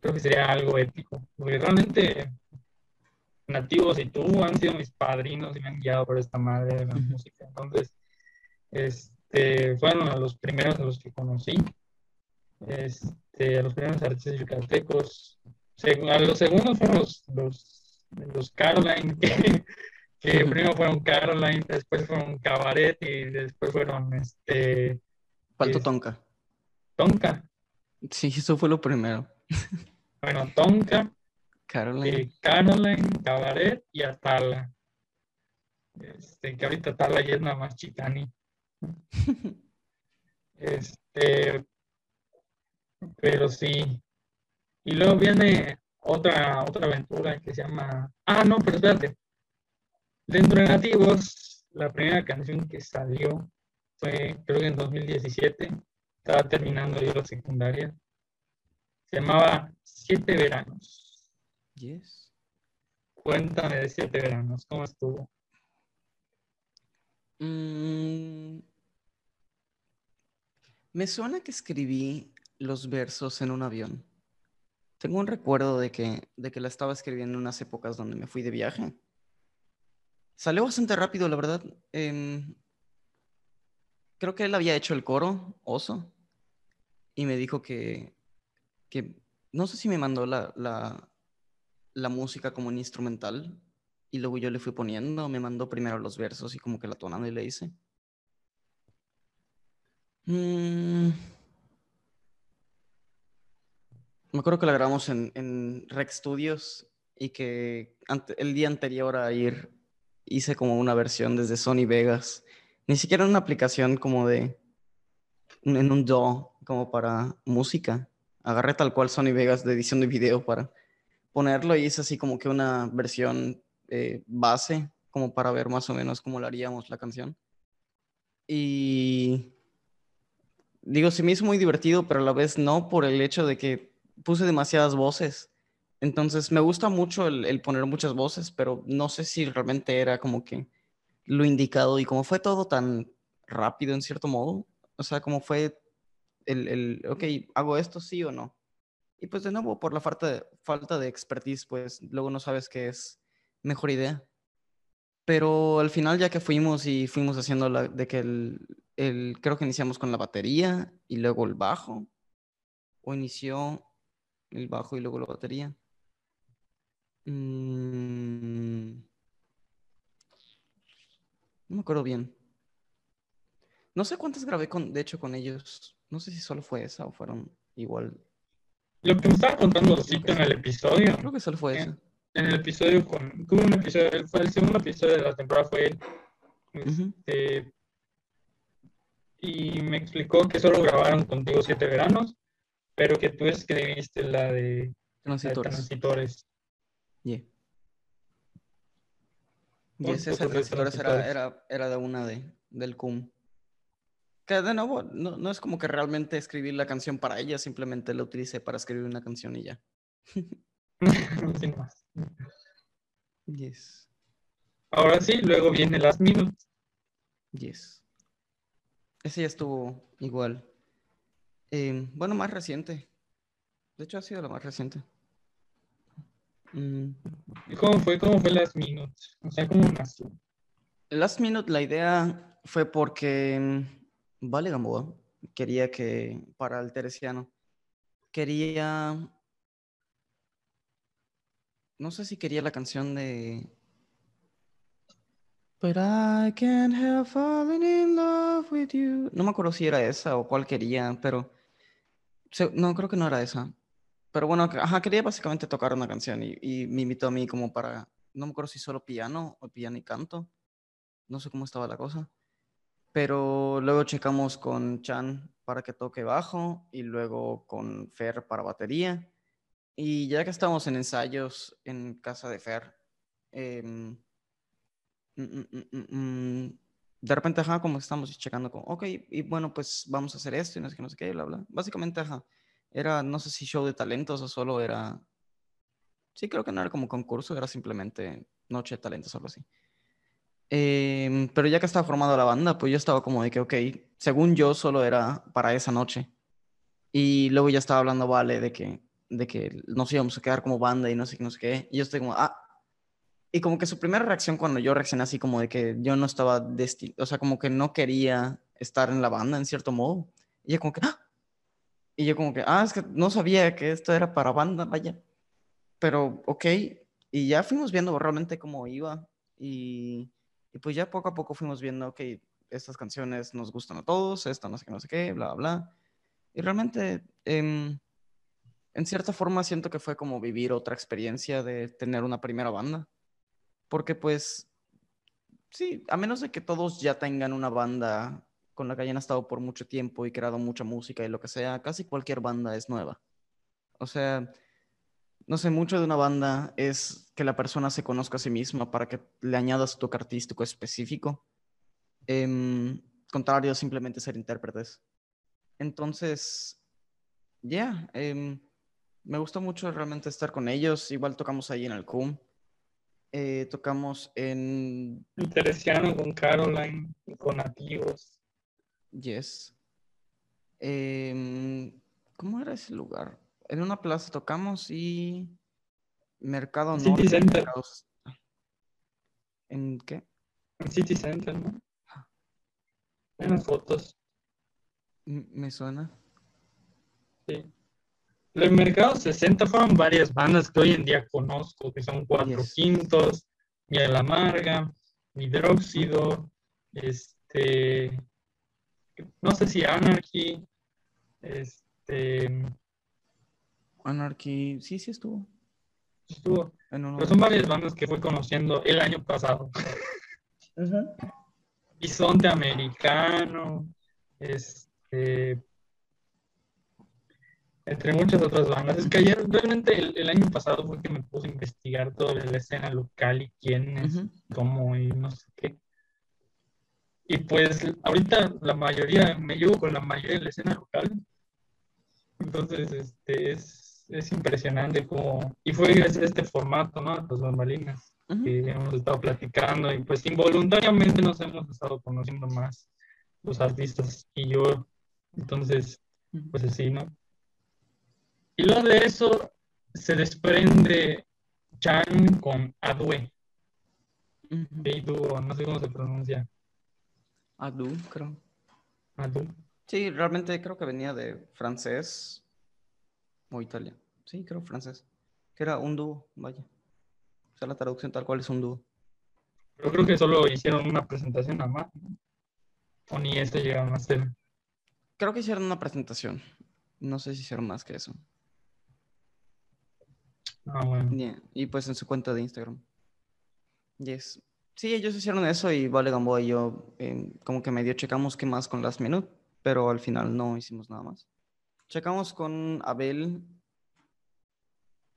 Speaker 2: creo que sería algo épico. Porque realmente Nativos y tú han sido mis padrinos y me han guiado por esta madre de la música. Entonces, este, fueron a los primeros a los que conocí. Este, a los primeros artistas yucatecos. A los segundos fueron los, los, los Caroline, que, primero fueron Caroline, después fueron Cabaret y después fueron este,
Speaker 1: Faltó
Speaker 2: es-
Speaker 1: Tonka.
Speaker 2: Tonka.
Speaker 1: Sí, eso fue lo primero.
Speaker 2: Bueno, Tonka,
Speaker 1: Caroline.
Speaker 2: eh, Caroline, Cabaret y Atala. Este, que ahorita Atala ya es nada más Chicani. Este, pero sí. Y luego viene otra, otra aventura que se llama. Ah, no, pero espérate. Dentro de Nativos, la primera canción que salió fue, creo que en 2017. Estaba terminando yo la secundaria. Se llamaba Siete Veranos.
Speaker 1: Yes.
Speaker 2: Cuéntame de Siete Veranos, ¿cómo estuvo?
Speaker 1: Mm, me suena que escribí los versos en un avión. Tengo un recuerdo de que, de que la estaba escribiendo en unas épocas donde me fui de viaje. Salió bastante rápido, la verdad. Em, creo que él había hecho el coro, Oso, y me dijo que, que no sé si me mandó la, la, la música como un instrumental y luego yo le fui poniendo, me mandó primero los versos y como que la tonada y le hice. Mm. Me acuerdo que la grabamos en, en Rec Studios y que el día anterior a ir hice como una versión desde Sony Vegas. Ni siquiera una aplicación como de en un DAW como para música. Agarré tal cual Sony Vegas de edición de video para ponerlo y hice así como que una versión eh, base como para ver más o menos cómo lo haríamos la canción. Y digo, se me hizo muy divertido, pero a la vez no por el hecho de que puse demasiadas voces. Entonces me gusta mucho el, el poner muchas voces, pero no sé si realmente era como que lo indicado y como fue todo tan rápido en cierto modo, o sea, como fue el, el ok, hago esto sí o no. Y pues de nuevo, por la falta de, falta de expertise, pues luego no sabes qué es mejor idea. Pero al final ya que fuimos y fuimos haciendo la, de que el, el, creo que iniciamos con la batería y luego el bajo, o inició el bajo y luego la batería. Mm, no me acuerdo bien. No sé cuántas grabé con, de hecho, con ellos. No sé si solo fue esa o fueron igual.
Speaker 2: Lo que me estaba contando Cito en el episodio,
Speaker 1: Creo que solo fue esa.
Speaker 2: en el episodio con, tuvo un episodio, fue el segundo episodio de la temporada fue él. Este, y me explicó que solo grabaron contigo siete veranos, pero que tú escribiste la de, la de
Speaker 1: Transitores.
Speaker 2: transitores.
Speaker 1: Yeah. Yes, esa
Speaker 2: de
Speaker 1: transitores era,
Speaker 2: transitores.
Speaker 1: era, era de una de, del CUM. Que de nuevo, no, no es como que realmente escribí la canción para ella, simplemente la utilicé para escribir una canción y ya.
Speaker 2: Sin más.
Speaker 1: Yes,
Speaker 2: Ahora sí, luego viene Last Minute.
Speaker 1: yes. Ese ya estuvo igual. Eh, bueno, más reciente. De hecho, ha sido la más reciente. Mm,
Speaker 2: ¿Y ¿Cómo fue? ¿Cómo fue Last Minute? O sea, ¿cómo nació?
Speaker 1: Last Minute, la idea fue porque mm, Vale Gamboa quería que, para el Teresiano, quería, no sé si quería la canción de But I can't help falling in love with you. No me acuerdo si era esa o cuál quería, pero no, creo que no era esa. Pero bueno, ajá, quería básicamente tocar una canción y, y me invitó a mí como para, no me acuerdo si solo piano o piano y canto. No sé cómo estaba la cosa. Pero luego checamos con Chan para que toque bajo y luego con Fer para batería. Y ya que estamos en ensayos en casa de Fer, em, mm, mm, mm, de repente, ajá, como estamos checando, como, ok, y bueno, pues vamos a hacer esto y no sé qué, no sé qué, bla, bla. Básicamente, ajá, era, no sé si show de talentos o solo era, sí, creo que no era como concurso, era simplemente noche de talentos o algo así. Em, pero ya que estaba formada la banda, pues yo estaba como de que, ok, según yo solo era para esa noche. Y luego ya estaba hablando Vale de que, de que nos íbamos a quedar como banda y no sé qué, no sé qué. Y yo estoy como, ah. Y como que su primera reacción cuando yo reaccioné así como de que yo no estaba destinado, o sea, como que no quería estar en la banda en cierto modo. Y yo como que, ah. Y yo como que, ah, es que no sabía que esto era para banda, vaya. Pero, ok. Y ya fuimos viendo realmente cómo iba. Y, y pues ya poco a poco fuimos viendo, ok, estas canciones nos gustan a todos, esta no sé qué, no sé qué, bla, bla. Y realmente, em, en cierta forma, siento que fue como vivir otra experiencia de tener una primera banda. Porque pues, sí, a menos de que todos ya tengan una banda con la que hayan estado por mucho tiempo y creado mucha música y lo que sea, casi cualquier banda es nueva. O sea, no sé, mucho de una banda es que la persona se conozca a sí misma para que le añadas tu toque artístico específico. Em, contrario a simplemente ser intérpretes. Entonces, ya, em, me gustó mucho realmente estar con ellos. Igual tocamos ahí en el CUM. Eh, tocamos en
Speaker 2: Teresiano con Caroline, con nativos.
Speaker 1: Yes. Em, ¿cómo era ese lugar? En una plaza tocamos y Mercado
Speaker 2: City
Speaker 1: Norte.
Speaker 2: Center.
Speaker 1: Mercado ¿En qué?
Speaker 2: En City Center, ¿no? En las fotos,
Speaker 1: Me suena.
Speaker 2: sí. El mercado 60 fueron varias bandas que hoy en día conozco, que son Cuatro
Speaker 1: Yes.
Speaker 2: Quintos, Miel Amarga, Hidróxido, este, no sé si Anarchy, este,
Speaker 1: Anarchy, sí, sí estuvo.
Speaker 2: estuvo,
Speaker 1: En uno
Speaker 2: pero son varias bandas que fui conociendo el año pasado. Bisonte Americano, este, entre muchas otras bandas. Es que ayer, realmente el, el año pasado fue que me puse a investigar toda la escena local y quién es, cómo y no sé qué. Y pues ahorita la mayoría, me llevo con la mayoría de la escena local. Entonces, este, es, es impresionante cómo... Y fue gracias a este formato, ¿no? Las bambalinas
Speaker 1: Ujú.
Speaker 2: que hemos estado platicando y pues involuntariamente nos hemos estado conociendo más los artistas y yo. Entonces, pues así, ¿no? Y luego de eso se desprende Chan con Adwe,
Speaker 1: Ujú.
Speaker 2: de dúo, no sé cómo se pronuncia.
Speaker 1: Adu, creo.
Speaker 2: Adu.
Speaker 1: Sí, realmente creo que venía de francés o italiano. Sí, creo francés. Que era un dúo, vaya. O sea, la traducción tal cual es un dúo.
Speaker 2: Pero creo que solo hicieron una presentación nada más. O ni este llegaron a hacer.
Speaker 1: Creo que hicieron una presentación. No sé si hicieron más que eso.
Speaker 2: Ah, bueno.
Speaker 1: Yeah, Y pues en su cuenta de Instagram. Yes. Sí, ellos hicieron eso y Vale Gamboa y yo eh, como que medio checamos qué más con Last Minute, pero al final no hicimos nada más. Checamos con Abel.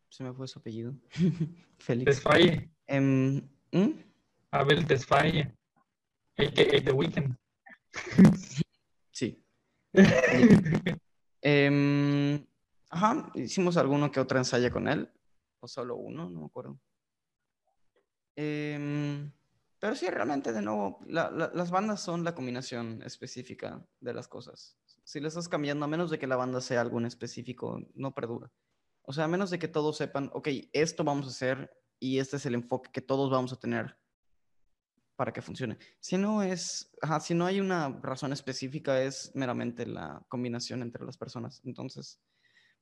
Speaker 1: Se me fue su apellido. Félix.
Speaker 2: Desfalle.
Speaker 1: Em, ¿mm?
Speaker 2: Abel Desfalle. A.K.A. The Weeknd.
Speaker 1: Sí. Em, ajá, hicimos alguno que otro ensayo con él. O solo uno, no me acuerdo. Em, pero sí, realmente, de nuevo, la- la- las bandas son la combinación específica de las cosas. Si le estás cambiando, a menos de que la banda sea algo en específico, no perdura. O sea, a menos de que todos sepan, ok, esto vamos a hacer y este es el enfoque que todos vamos a tener para que funcione. Si no es, si no hay una razón específica, es meramente la combinación entre las personas. Entonces,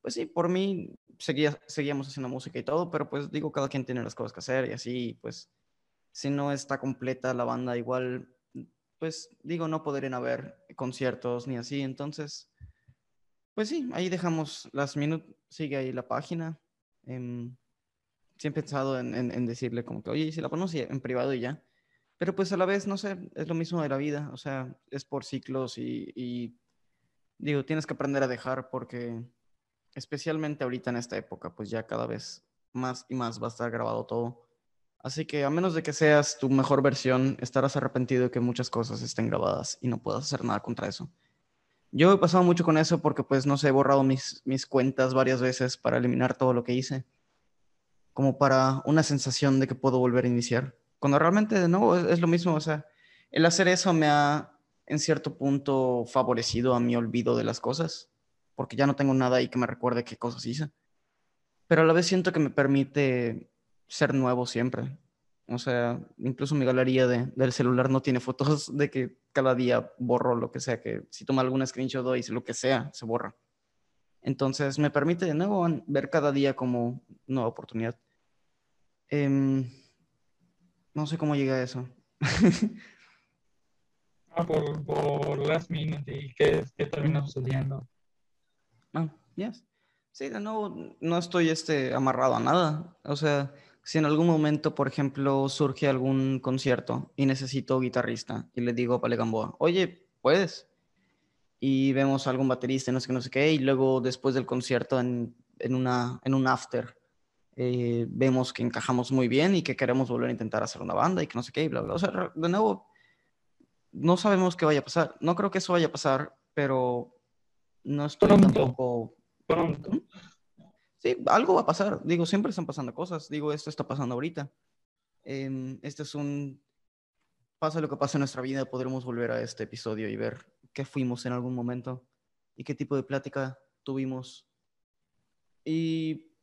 Speaker 1: pues sí, por mí seguía, seguíamos haciendo música y todo, pero pues digo, cada quien tiene las cosas que hacer y así, pues si no está completa la banda, igual, pues digo, no podrían haber conciertos ni así. Entonces, pues sí, ahí dejamos las minutos, sigue ahí la página. sí he pensado en, en- decirle como que, oye, ¿y si la ponemos en privado y ya. Pero pues a la vez, no sé, es lo mismo de la vida, o sea, es por ciclos y, y digo, tienes que aprender a dejar porque especialmente ahorita en esta época, pues ya cada vez más y más va a estar grabado todo. Así que a menos de que seas tu mejor versión, estarás arrepentido de que muchas cosas estén grabadas y no puedas hacer nada contra eso. Yo he pasado mucho con eso porque pues no sé, he borrado mis, mis cuentas varias veces para eliminar todo lo que hice, como para una sensación de que puedo volver a iniciar. Cuando realmente de nuevo es, es lo mismo, o sea, el hacer eso me ha en cierto punto favorecido a mi olvido de las cosas, porque ya no tengo nada ahí que me recuerde qué cosas hice. Pero a la vez siento que me permite ser nuevo siempre. O sea, incluso mi galería de- del celular no tiene fotos de que cada día borro lo que sea, que si tomo algún screenshot o lo que sea, se borra. Entonces me permite de nuevo ver cada día como nueva oportunidad. Em, no sé cómo llegué a eso.
Speaker 2: Ah, por, por last minute y qué, qué termina sucediendo.
Speaker 1: Ah, yes. Sí, de nuevo, no estoy este, amarrado a nada. O sea, si en algún momento, por ejemplo, surge algún concierto y necesito guitarrista y le digo a Pale Gamboa, oye, ¿puedes? Y vemos algún baterista, no sé qué, no sé qué, y luego después del concierto en, en, una, en un after, eh, vemos que encajamos muy bien y que queremos volver a intentar hacer una banda y que no sé qué, y bla, bla. O sea, de nuevo, no sabemos qué vaya a pasar. No creo que eso vaya a pasar, pero no estoy
Speaker 2: Pronto.
Speaker 1: tampoco
Speaker 2: Pronto.
Speaker 1: Sí, algo va a pasar. Digo, siempre están pasando cosas. Digo, esto está pasando ahorita. Em, este es un... Pasa lo que pasa en nuestra vida, podremos volver a este episodio y ver qué fuimos en algún momento y qué tipo de plática tuvimos Y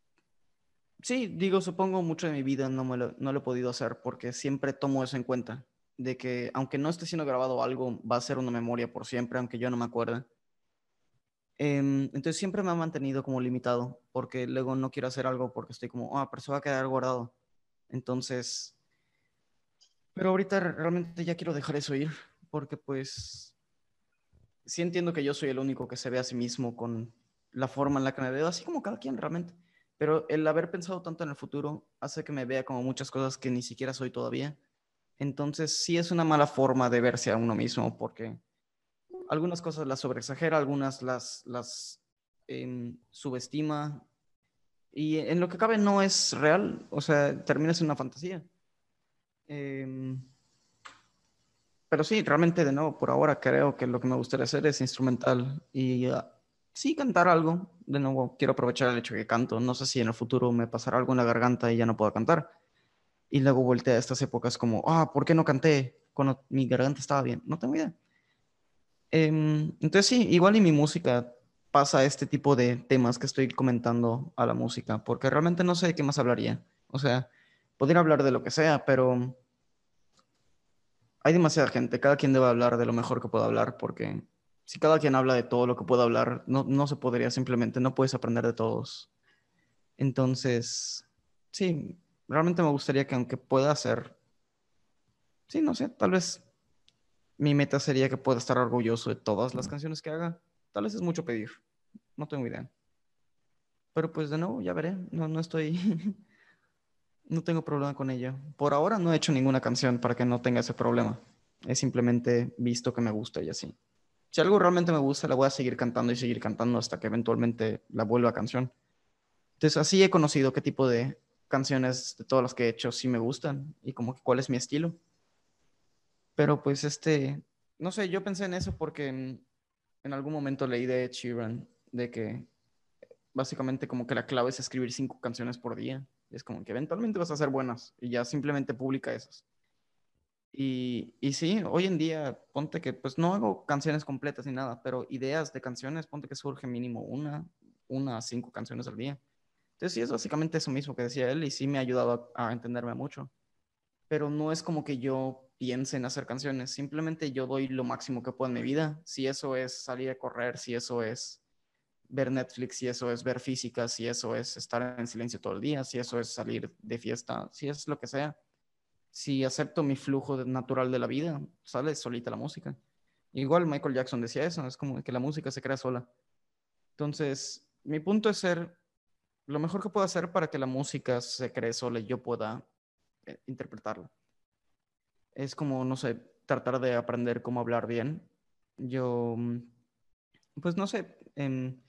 Speaker 1: sí, digo, supongo mucho de mi vida no, me lo, no lo he podido hacer porque siempre tomo eso en cuenta, de que aunque no esté siendo grabado algo, va a ser una memoria por siempre, aunque yo no me acuerde. Em, entonces siempre me ha mantenido como limitado, porque luego no quiero hacer algo porque estoy como, ah, pero se va a quedar guardado. Entonces, pero ahorita re- realmente ya quiero dejar eso ir, porque pues sí entiendo que yo soy el único que se ve a sí mismo con la forma en la que me veo, así como cada quien realmente. Pero el haber pensado tanto en el futuro hace que me vea como muchas cosas que ni siquiera soy todavía. Entonces sí es una mala forma de verse a uno mismo, porque algunas cosas las sobreexagera, algunas las, las em, subestima. Y en lo que cabe no es real, o sea, termina siendo una fantasía. Em, pero sí, realmente de nuevo, por ahora creo que lo que me gustaría hacer es instrumental y ah, sí cantar algo. De nuevo, quiero aprovechar el hecho que canto. No sé si en el futuro me pasará algo en la garganta y ya no puedo cantar. Y luego volteé a estas épocas como, ah, ¿por qué no canté cuando mi garganta estaba bien? No tengo idea. Em, entonces sí, igual y mi música pasa este tipo de temas que estoy comentando a la música, porque realmente no sé de qué más hablaría. O sea, podría hablar de lo que sea, pero hay demasiada gente, cada quien debe hablar de lo mejor que pueda hablar, porque si cada quien habla de todo lo que pueda hablar, no, no se podría simplemente, no puedes aprender de todos. Entonces, sí, realmente me gustaría que aunque pueda hacer, sí, no sé, tal vez mi meta sería que pueda estar orgulloso de todas las canciones que haga. Tal vez es mucho pedir, no tengo idea. Pero pues de nuevo, ya veré, no, no estoy, no tengo problema con ella. Por ahora no he hecho ninguna canción para que no tenga ese problema. He simplemente visto que me gusta y así. Si algo realmente me gusta, la voy a seguir cantando y seguir cantando hasta que eventualmente la vuelva canción. Entonces así he conocido qué tipo de canciones de todas las que he hecho sí me gustan y como que cuál es mi estilo. Pero pues este, no sé, yo pensé en eso porque en, en algún momento leí de Ed Sheeran de que básicamente como que la clave es escribir cinco canciones por día. Es como que eventualmente vas a ser buenas y ya simplemente publica esas. Y, y sí, hoy en día, ponte que pues no hago canciones completas ni nada, pero ideas de canciones, ponte que surge mínimo una, una a cinco canciones al día. Entonces sí, es básicamente eso mismo que decía él y sí me ha ayudado a entenderme mucho. Pero no es como que yo piense en hacer canciones, simplemente yo doy lo máximo que puedo en mi vida. Si eso es salir a correr, si eso es ver Netflix, si eso es ver física, si eso es estar en silencio todo el día, si eso es salir de fiesta, si es lo que sea. Si acepto mi flujo natural de la vida, sale solita la música. Igual Michael Jackson decía eso, es como que la música se crea sola. Entonces, mi punto es ser lo mejor que puedo hacer para que la música se cree sola y yo pueda eh, interpretarla. Es como, no sé, tratar de aprender cómo hablar bien. Yo, mm, pues no sé, em,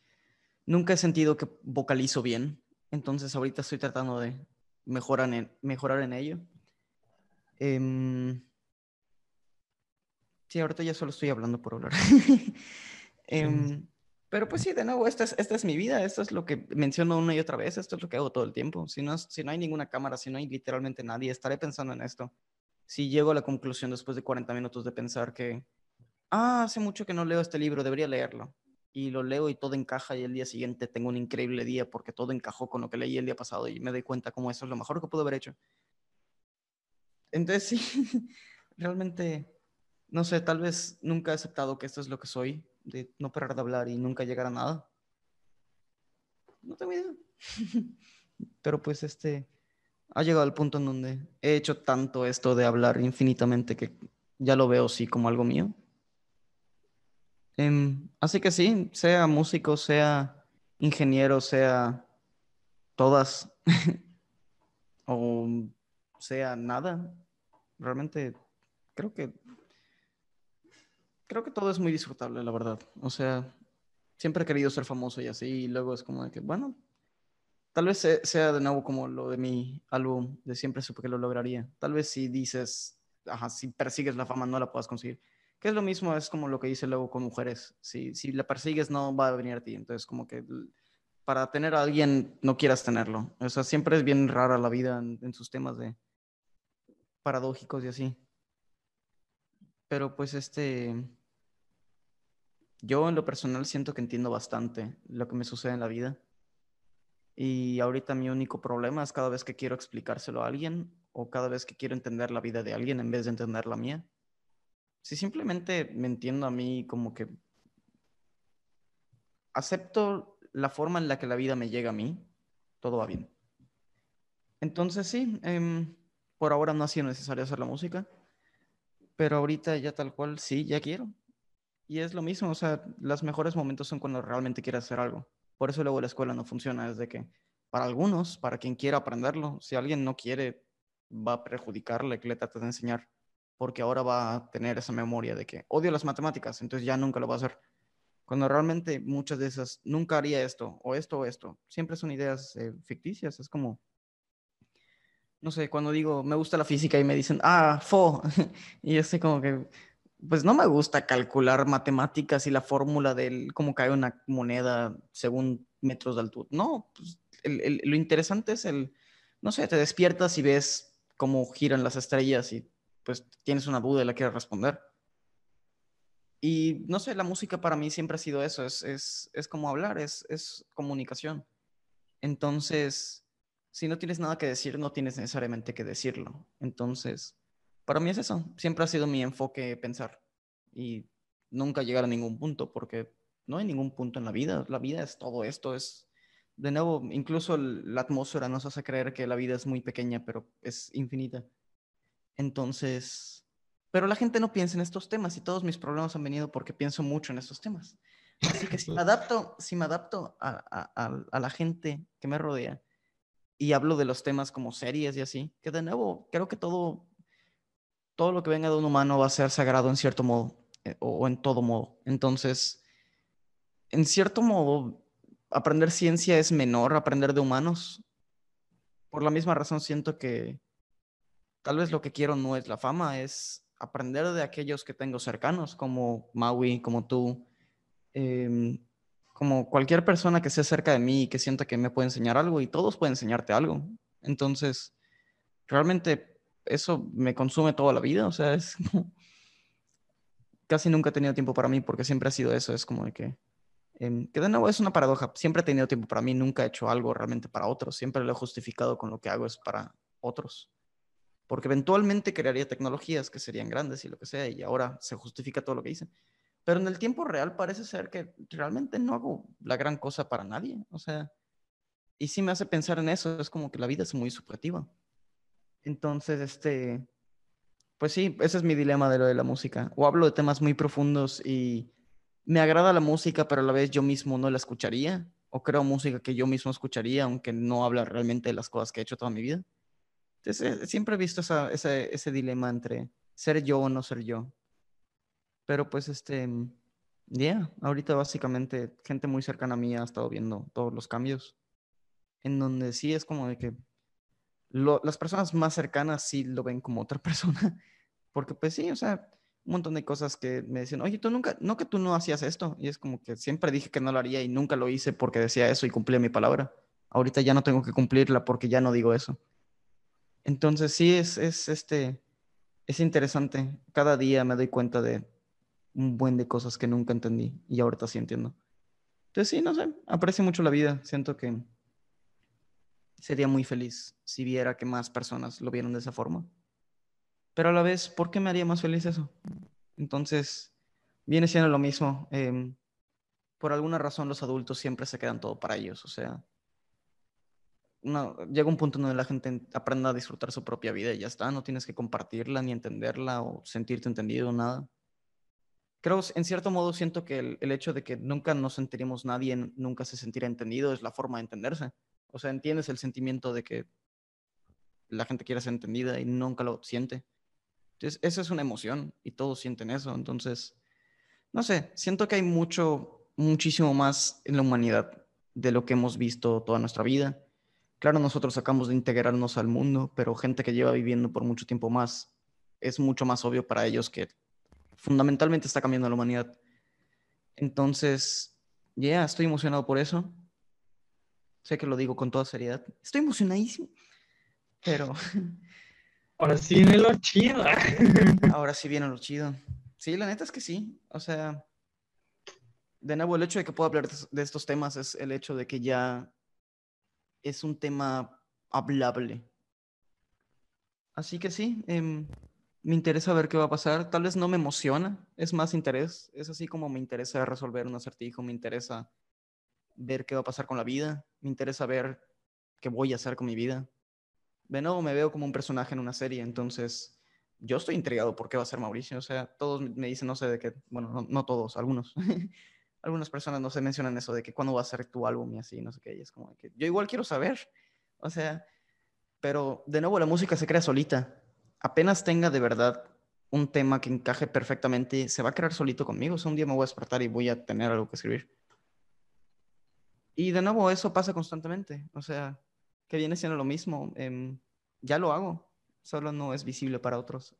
Speaker 1: nunca he sentido que vocalizo bien, entonces ahorita estoy tratando de mejorar en, mejorar en ello. Em, sí, ahorita ya solo estoy hablando por hablar. Em, pero pues sí, de nuevo, esta es, esta es mi vida, esto es lo que menciono una y otra vez, esto es lo que hago todo el tiempo. Si no, si no hay ninguna cámara, si no hay literalmente nadie, estaré pensando en esto. Si llego a la conclusión después de 40 minutos de pensar que, ah, hace mucho que no leo este libro, debería leerlo. Y lo leo y todo encaja y el día siguiente tengo un increíble día porque todo encajó con lo que leí el día pasado y me doy cuenta cómo eso es lo mejor que pude haber hecho. Entonces sí, realmente, no sé, tal vez nunca he aceptado que esto es lo que soy, de no parar de hablar y nunca llegar a nada. No tengo idea. Pero pues este, ha llegado al punto en donde he hecho tanto esto de hablar infinitamente que ya lo veo sí como algo mío. Em, así que sí, sea músico, sea ingeniero, sea todas o sea nada, realmente creo que creo que todo es muy disfrutable, la verdad. O sea, siempre he querido ser famoso y así, y luego es como de que, bueno, tal vez se- sea de nuevo como lo de mi álbum, de siempre supe que lo lograría. Tal vez si dices, ajá, si persigues la fama no la puedas conseguir. Que es lo mismo, es como lo que dice luego con mujeres. Si, si la persigues no va a venir a ti. Entonces, como que para tener a alguien no quieras tenerlo. O sea, siempre es bien rara la vida en, en sus temas de paradójicos y así. Pero pues este, yo en lo personal siento que entiendo bastante lo que me sucede en la vida. Y ahorita mi único problema es cada vez que quiero explicárselo a alguien o cada vez que quiero entender la vida de alguien en vez de entender la mía. Si simplemente me entiendo a mí como que acepto la forma en la que la vida me llega a mí, todo va bien. Entonces sí, em, por ahora no ha sido necesario hacer la música, pero ahorita ya tal cual sí, ya quiero. Y es lo mismo, o sea, los mejores momentos son cuando realmente quieres hacer algo. Por eso luego la escuela no funciona, es de que para algunos, para quien quiera aprenderlo, si alguien no quiere, va a perjudicarle que le trate de enseñar, porque ahora va a tener esa memoria de que odio las matemáticas, entonces ya nunca lo va a hacer. Cuando realmente muchas de esas, nunca haría esto, o esto, o esto, siempre son ideas eh, ficticias, es como, no sé, cuando digo, me gusta la física y me dicen, ah, fo, y es así como que, pues no me gusta calcular matemáticas y la fórmula del cómo cae una moneda según metros de altura. No, pues, lo interesante es el, no sé, te despiertas y ves cómo giran las estrellas y pues tienes una duda y la quieres responder. Y no sé, la música para mí siempre ha sido eso, es, es, es como hablar, es, es comunicación. Entonces, si no tienes nada que decir, no tienes necesariamente que decirlo. Entonces, para mí es eso. Siempre ha sido mi enfoque pensar y nunca llegar a ningún punto, porque no hay ningún punto en la vida. La vida es todo esto, es, de nuevo, incluso la atmósfera nos hace creer que la vida es muy pequeña, pero es infinita. Entonces, pero la gente no piensa en estos temas y todos mis problemas han venido porque pienso mucho en estos temas. Así que si me adapto, si me adapto a- a la gente que me rodea y hablo de los temas como series y así, que de nuevo, creo que todo, todo lo que venga de un humano va a ser sagrado en cierto modo, eh, o, en todo modo. Entonces, en cierto modo, aprender ciencia es menor, aprender de humanos. Por la misma razón siento que tal vez lo que quiero no es la fama, es aprender de aquellos que tengo cercanos, como Maui, como tú, em, como cualquier persona que esté cerca de mí y que sienta que me puede enseñar algo, y todos pueden enseñarte algo. Entonces, realmente eso me consume toda la vida, o sea, es como- casi nunca he tenido tiempo para mí porque siempre ha sido eso, es como de que, em, que de nuevo es una paradoja, siempre he tenido tiempo para mí, nunca he hecho algo realmente para otros, siempre lo he justificado con lo que hago es para otros, porque eventualmente crearía tecnologías que serían grandes y lo que sea, y ahora se justifica todo lo que hice. Pero en el tiempo real parece ser que realmente no hago la gran cosa para nadie, o sea, y sí me hace pensar en eso, es como que la vida es muy subjetiva. Entonces, este, pues sí, ese es mi dilema de lo de la música. O hablo de temas muy profundos y me agrada la música, pero a la vez yo mismo no la escucharía. O creo música que yo mismo escucharía, aunque no habla realmente de las cosas que he hecho toda mi vida. Entonces, eh, siempre he visto esa- ese, ese dilema entre ser yo o no ser yo. Pero pues, este, ya, ahorita básicamente gente muy cercana a mí ha estado viendo todos los cambios. En donde sí es como de que las personas más cercanas sí lo ven como otra persona. Porque pues sí, o sea, un montón de cosas que me decían, oye, tú nunca, no que tú no hacías esto. Y es como que siempre dije que no lo haría y nunca lo hice porque decía eso y cumplía mi palabra. Ahorita ya no tengo que cumplirla porque ya no digo eso. Entonces sí, es, es, este, es interesante. Cada día me doy cuenta de un buen de cosas que nunca entendí y ahorita sí entiendo. Entonces sí, no sé, aprecio mucho la vida. Siento que sería muy feliz si viera que más personas lo vieran de esa forma. Pero a la vez, ¿por qué me haría más feliz eso? Entonces, viene siendo lo mismo. em, por alguna razón los adultos siempre se quedan todo para ellos. O sea, llega un punto donde la gente en- aprenda a disfrutar su propia vida y ya está. No tienes que compartirla, ni entenderla o sentirte entendido, nada. Creo, en cierto modo, siento que el, el hecho de que nunca nos sentiremos nadie, nunca se sentirá entendido, es la forma de entenderse. O sea, entiendes el sentimiento de que la gente quiere ser entendida y nunca lo siente. Entonces, esa es una emoción y todos sienten eso. Entonces, no sé, siento que hay mucho, muchísimo más en la humanidad de lo que hemos visto toda nuestra vida. Claro, nosotros acabamos de integrarnos al mundo, pero gente que lleva viviendo por mucho tiempo más, es mucho más obvio para ellos que fundamentalmente está cambiando la humanidad. Entonces, ya, estoy emocionado por eso. Sé que lo digo con toda seriedad. Estoy emocionadísimo, pero
Speaker 2: Ahora sí viene lo chido.
Speaker 1: ahora sí viene lo chido. Sí, la neta es que sí. O sea, de nuevo, el hecho de que pueda hablar de, estos temas es el hecho de que ya es un tema hablable. Así que sí, em, me interesa ver qué va a pasar. Tal vez no me emociona, es más interés. Es así como me interesa resolver un acertijo, me interesa ver qué va a pasar con la vida, me interesa ver qué voy a hacer con mi vida. De nuevo, me veo como un personaje en una serie, entonces yo estoy intrigado por qué va a ser Mauricio. O sea, todos me dicen, no sé de qué, bueno, no, no todos, algunos. Algunas personas no se mencionan eso de que cuándo va a ser tu álbum y así, no sé qué. Y es como que yo igual quiero saber. O sea, pero de nuevo la música se crea solita. Apenas tenga de verdad un tema que encaje perfectamente, se va a crear solito conmigo. O sea, un día me voy a despertar y voy a tener algo que escribir. Y de nuevo, eso pasa constantemente. O sea, que viene siendo lo mismo. em, ya lo hago, solo no es visible para otros.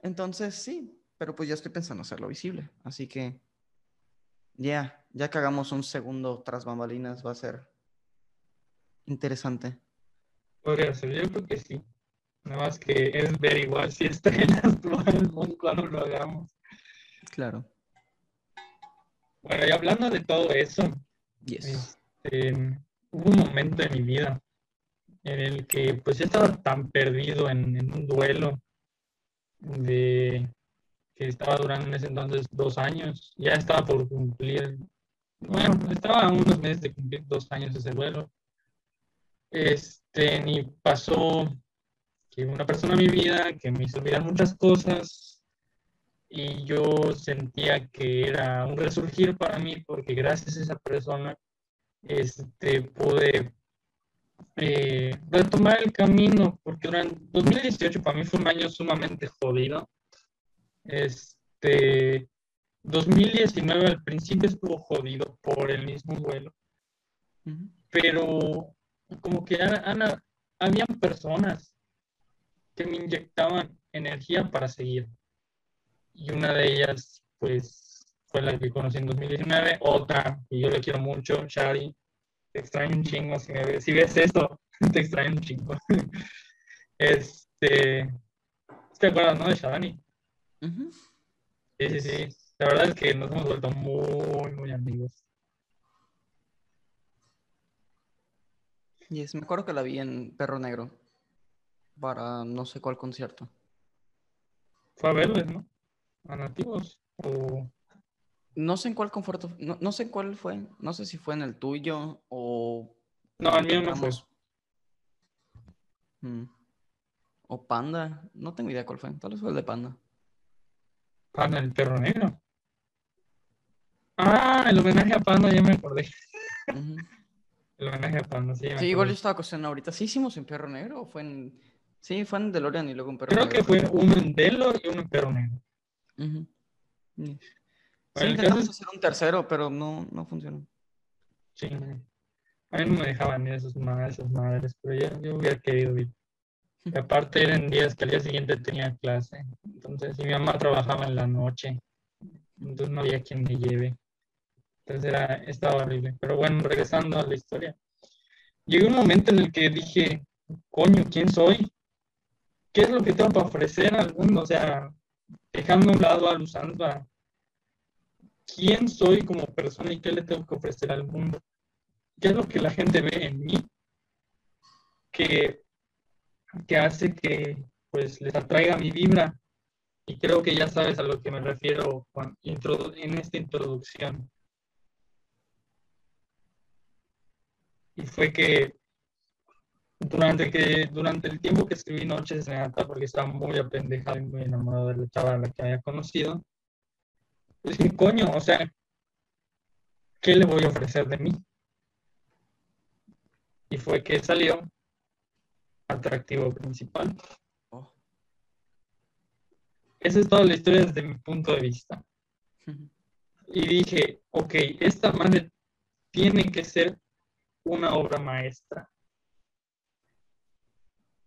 Speaker 1: Entonces, sí, pero pues ya estoy pensando hacerlo visible. Así que, ya, ya que hagamos un segundo tras bambalinas, va a ser interesante.
Speaker 2: Podría ser, yo creo que sí. Nada más que es ver igual si está en las pruebas cuando lo hagamos.
Speaker 1: Claro.
Speaker 2: Bueno, y hablando de todo eso,
Speaker 1: Yes.
Speaker 2: Este, hubo un momento en mi vida en el que pues yo estaba tan perdido en, en un duelo de que estaba durando en ese entonces dos años, ya estaba por cumplir, bueno, estaba a unos meses de cumplir dos años ese duelo. Este, y pasó que una persona en mi vida que me hizo olvidar muchas cosas y yo sentía que era un resurgir para mí porque gracias a esa persona este, pude eh, retomar el camino, porque durante 2018 para mí fue un año sumamente jodido. Este, 2019 al principio estuvo jodido por el mismo vuelo,
Speaker 1: Ujú.
Speaker 2: pero como que han- habían personas que me inyectaban energía para seguir. Y una de ellas, pues, fue la que conocí en 2019. Otra, y yo le quiero mucho, Shari. Te extraño un chingo. Si, me ves, si ves esto, te extraño un chingo. Este. ¿Te acuerdas, no? De Shadani. Sí, sí, sí. La verdad es que nos hemos vuelto muy, muy amigos.
Speaker 1: Yes, me acuerdo que la vi en Perro Negro para no sé cuál concierto.
Speaker 2: Fue a verles, ¿no? A nativos. O.
Speaker 1: No sé en cuál conforto, no, no sé en cuál fue, no sé si fue en el tuyo o...
Speaker 2: No, el mío no fue.
Speaker 1: Mm. O Panda, no tengo idea cuál fue, tal vez fue el de Panda.
Speaker 2: Panda, el perro negro. Ah, el homenaje a Panda, ya me acordé. El homenaje a Panda, sí. ya me
Speaker 1: Sí, igual yo estaba cuestionando ahorita, ¿sí hicimos en Perro Negro o fue en... Sí, fue en DeLorean y luego en Perro
Speaker 2: Creo
Speaker 1: Negro.
Speaker 2: que fue uno en Delo y uno en perro negro.
Speaker 1: Yes. Sí,
Speaker 2: Bueno, el
Speaker 1: intentamos
Speaker 2: caso
Speaker 1: hacer un tercero, pero no, no funcionó.
Speaker 2: Sí. A mí no me dejaban ir esas madres, esas madres, pero yo, yo hubiera querido ir. Y aparte eran días que al día siguiente tenía clase. Entonces, y mi mamá trabajaba en la noche. Entonces no había quien me lleve. Entonces era, estaba horrible. Pero bueno, regresando a la historia. Llegó un momento en el que dije, coño, ¿quién soy? ¿Qué es lo que tengo para ofrecer al mundo? O sea, dejando a un lado a Luzandra, ¿quién soy como persona y qué le tengo que ofrecer al mundo? ¿Qué es lo que la gente ve en mí? Que, que hace que pues les atraiga mi vibra. Y creo que ya sabes a lo que me refiero introdu- en esta introducción. Y fue que durante, que durante el tiempo que escribí Noches de Nata, porque estaba muy apendejado y muy enamorado de la chava a la que había conocido, dije, coño, o sea, ¿qué le voy a ofrecer de mí? Y fue que salió atractivo principal.
Speaker 1: Oh.
Speaker 2: Esa es toda la historia desde mi punto de vista. Y dije, ok, esta madre tiene que ser una obra maestra.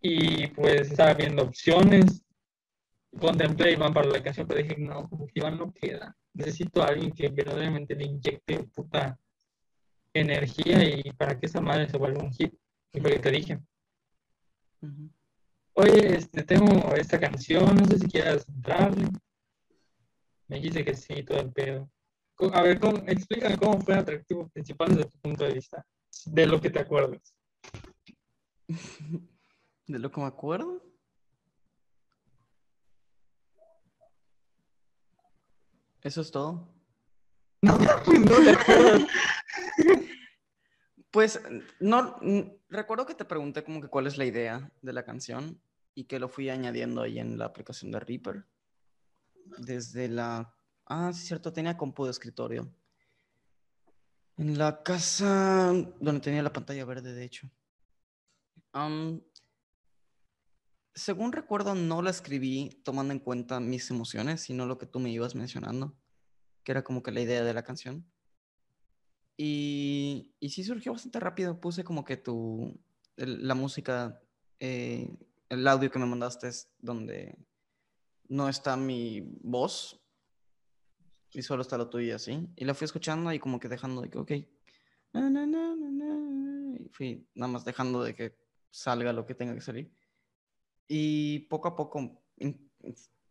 Speaker 2: Y pues estaba viendo opciones, contemplé Iván para la canción, pero dije, no, como que Iván no queda. Necesito a alguien que verdaderamente le inyecte puta energía y para que esa madre se vuelva un hit. Y lo que te dije, oye, este, tengo esta canción, no sé si quieras entrarle. Me dice que sí, todo el pedo. A ver, ¿cómo, explícame cómo fue atractivo principal desde tu punto de vista, de lo que te acuerdas.
Speaker 1: De lo que me acuerdo. Eso es todo.
Speaker 2: No, no.
Speaker 1: Pues no recuerdo que te pregunté como que cuál es la idea de la canción y que lo fui añadiendo ahí en la aplicación de Reaper. Desde la Ah, sí, cierto, tenía compu de escritorio. En la casa donde tenía la pantalla verde, de hecho. Am, según recuerdo, no la escribí tomando en cuenta mis emociones, sino lo que tú me ibas mencionando, que era como que la idea de la canción. Y, y sí surgió bastante rápido. Puse como que tu, la música, eh, el audio que me mandaste es donde no está mi voz y solo está lo tuyo así. Y la fui escuchando y como que dejando de que, ok. na, na, na, Y fui nada más dejando de que salga lo que tenga que salir. Y poco a poco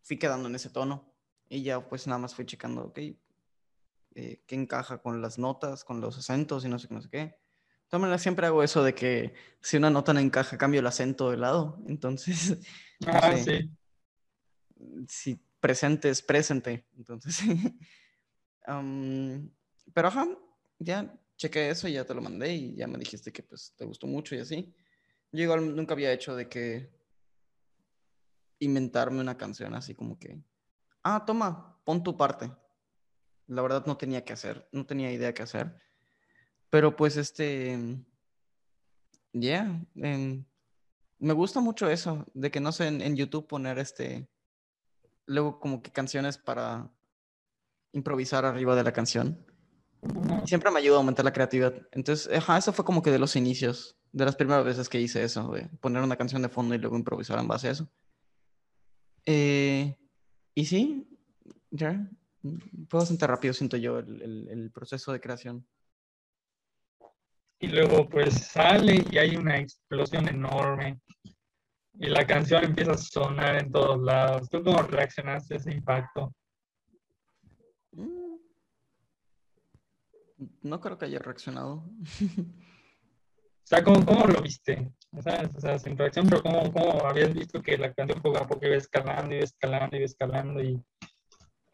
Speaker 1: fui quedando en ese tono. Y ya pues nada más fui checando, ok, eh, qué encaja con las notas, con los acentos y no sé qué, no sé qué. De todas maneras, siempre hago eso de que si una nota no encaja, cambio el acento de lado. Entonces, no
Speaker 2: Ah,
Speaker 1: sé,
Speaker 2: sí.
Speaker 1: si presente es presente. Entonces, am, pero ajá, ya chequé eso y ya te lo mandé y ya me dijiste que pues te gustó mucho y así. Yo igual nunca había hecho de que inventarme una canción así como que, ah, toma, pon tu parte. La verdad no tenía que hacer, no tenía idea qué hacer. Pero pues este, ya, em, me gusta mucho eso, de que no sé, en, YouTube poner este, luego como que canciones para improvisar arriba de la canción. Siempre me ayuda a aumentar la creatividad. Entonces, eso fue como que de los inicios, de las primeras veces que hice eso, de poner una canción de fondo y luego improvisar en base a eso. Eh, y sí, ya, fue bastante rápido, siento yo, el, el- el proceso de creación.
Speaker 2: Y luego pues sale y hay una explosión enorme. Y la canción empieza a sonar en todos lados. ¿Tú cómo reaccionaste a ese impacto?
Speaker 1: Mm, No creo que haya reaccionado.
Speaker 2: O sea, ¿cómo, cómo lo viste? ¿Sabes? O sea, sin reacción, pero ¿cómo, cómo habías visto que la canción poco a poco iba escalando, iba escalando, iba escalando? Y...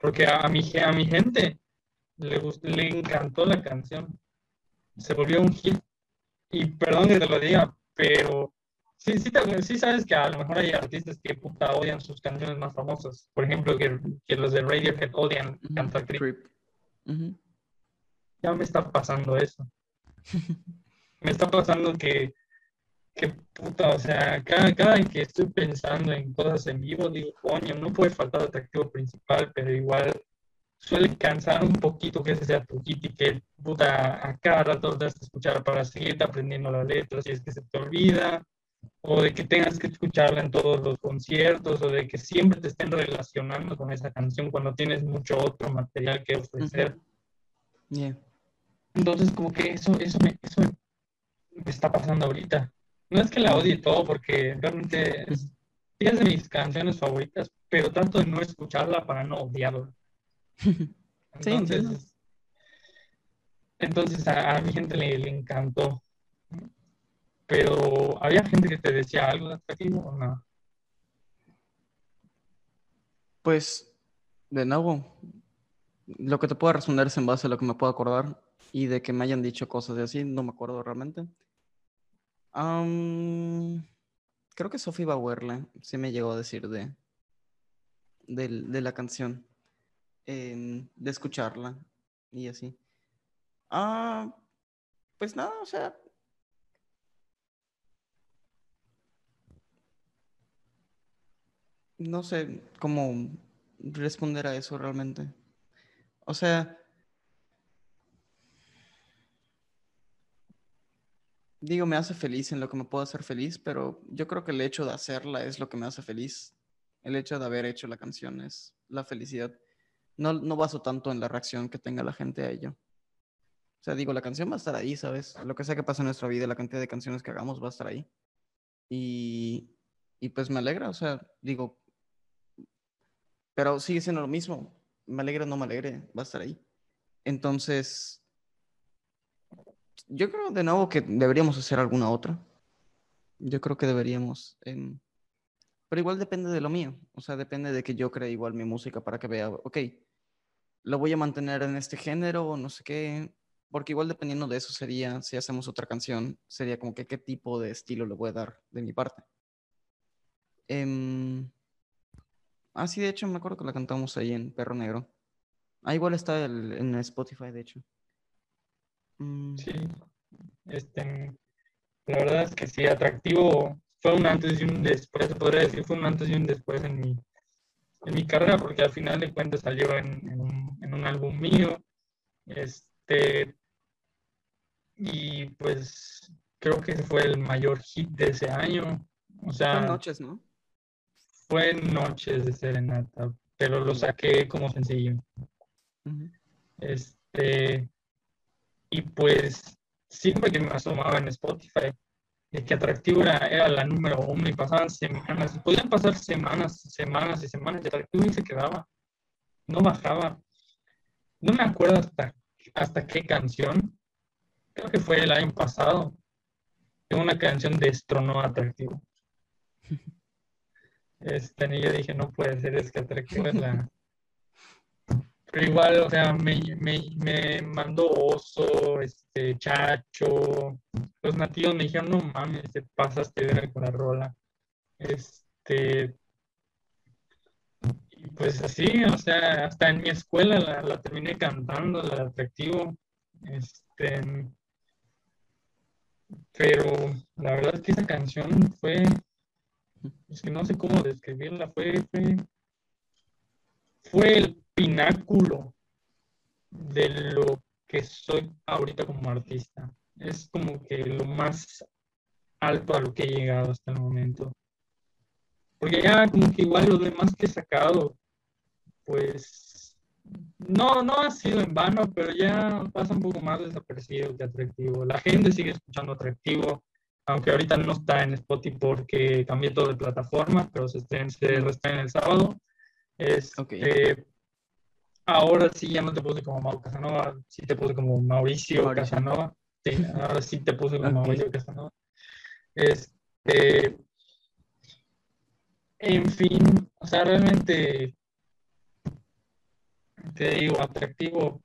Speaker 2: Porque a, a mi, a mi gente le, gustó, le encantó la canción. Se volvió un hit. Y perdón que te lo diga, pero sí, sí, te- sí sabes que a lo mejor hay artistas que puta odian sus canciones más famosas. Por ejemplo, que, que los de Radiohead odian
Speaker 1: Ujú,
Speaker 2: cantar Creep.
Speaker 1: Creep. Ujú.
Speaker 2: ya me está pasando eso. Me está pasando que, que puta, o sea, cada, cada que estoy pensando en cosas en vivo, digo, coño, no puede faltar atractivo principal, pero igual suele cansar un poquito que ese sea tu hit y que puta, a cada rato te has de escuchar para seguirte aprendiendo las letras y es que se te olvida, o de que tengas que escucharla en todos los conciertos, o de que siempre te estén relacionando con esa canción cuando tienes mucho otro material que ofrecer.
Speaker 1: Yeah.
Speaker 2: Entonces, como que eso, eso, me, eso me está pasando ahorita. No es que la odie todo, porque realmente es, es de mis canciones favoritas, pero trato de no escucharla para no odiarla. Entonces, entonces a, a mi gente le, le encantó. Pero, ¿había gente que te decía algo de atractivo o no?
Speaker 1: Pues, de nuevo, lo que te puedo responder es en base a lo que me puedo acordar y de que me hayan dicho cosas de así, no me acuerdo realmente. Creo que Sophie Bauerle sí me llegó a decir de, del- de, la canción, em, de escucharla y así. Ah, pues nada, o sea, no sé cómo responder a eso realmente. O sea, digo, me hace feliz en lo que me puedo hacer feliz, pero yo creo que el hecho de hacerla es lo que me hace feliz. El hecho de haber hecho la canción es la felicidad. No, no baso tanto en la reacción que tenga la gente a ello. O sea, digo, la canción va a estar ahí, ¿sabes? Lo que sea que pase en nuestra vida, la cantidad de canciones que hagamos va a estar ahí. Y, y pues me alegra, o sea, digo, pero sigue siendo lo mismo. Me alegre o no me alegre, va a estar ahí. Entonces, yo creo de nuevo que deberíamos hacer alguna otra. Yo creo que deberíamos. em, pero igual depende de lo mío. O sea, depende de que yo cree igual mi música para que vea, ok, lo voy a mantener en este género o no sé qué. Porque igual dependiendo de eso sería, si hacemos otra canción, sería como que qué tipo de estilo le voy a dar de mi parte. Em, ah, sí, de hecho me acuerdo que la cantamos ahí en Perro Negro. Ah, igual está el- en Spotify, de hecho. Mm,
Speaker 2: Sí, este, la verdad es que sí, atractivo fue un antes y un después, se podría decir, fue un antes y un después en mi, en mi carrera, porque al final de cuentas salió en, en un, en un álbum mío, este, y pues creo que fue el mayor hit de ese año, o
Speaker 1: fue
Speaker 2: sea,
Speaker 1: noches, ¿no?
Speaker 2: fue Noches de Serenata, pero lo saqué como sencillo. Este, y pues siempre que me asomaba en Spotify, de que Atractivo era, la número uno y pasaban semanas, podían pasar semanas, semanas y semanas y Atractivo ni se quedaba, no bajaba. No me acuerdo hasta, hasta qué canción, creo que fue el año pasado, que una canción destronó Atractivo. Este, y yo dije, no puede ser, es que Atractivo es la, pero igual, o sea, me, me, me mandó Oso, este, Chacho. Los nativos me dijeron, no mames, te pasaste de con la rola. Este. Y pues así, o sea, hasta en mi escuela la, la terminé cantando, la atractivo. Este. Pero la verdad es que esa canción fue. Es que no sé cómo describirla, fue, fue, fue el pináculo de lo que soy ahorita como artista. Es como que lo más alto a lo que he llegado hasta el momento. Porque ya como que igual lo demás que he sacado, pues no, no ha sido en vano, pero ya pasa un poco más desapercibido que atractivo. La gente sigue escuchando atractivo, aunque ahorita no está en Spotify porque cambié todo de plataforma, pero se, estrena- se reestrena el sábado. Este, Ahora sí ya no te puse como Mau Casanova, sí te puse como Mauricio,
Speaker 1: Mauricio.
Speaker 2: Casanova. Sí, ahora sí te puse como. Mauricio Casanova. Este, en fin, o sea, realmente te digo, atractivo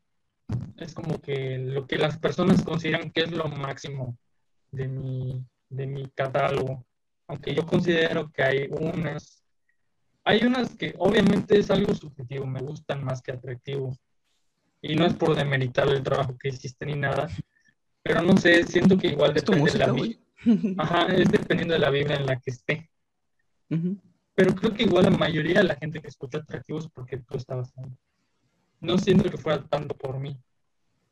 Speaker 2: es como que lo que las personas consideran que es lo máximo de mi, de mi catálogo. Aunque yo considero que hay unas hay unas que obviamente es algo subjetivo, me gustan más que atractivo. Y no es por demeritar el trabajo que hiciste ni nada, pero no sé, siento que igual depende de la
Speaker 1: música,
Speaker 2: vi-
Speaker 1: güey.
Speaker 2: Ajá, es dependiendo de la vibra en la que esté. Pero creo que igual la mayoría de la gente que escucha atractivos es porque tú estabas ahí. No siento que fuera tanto por mí,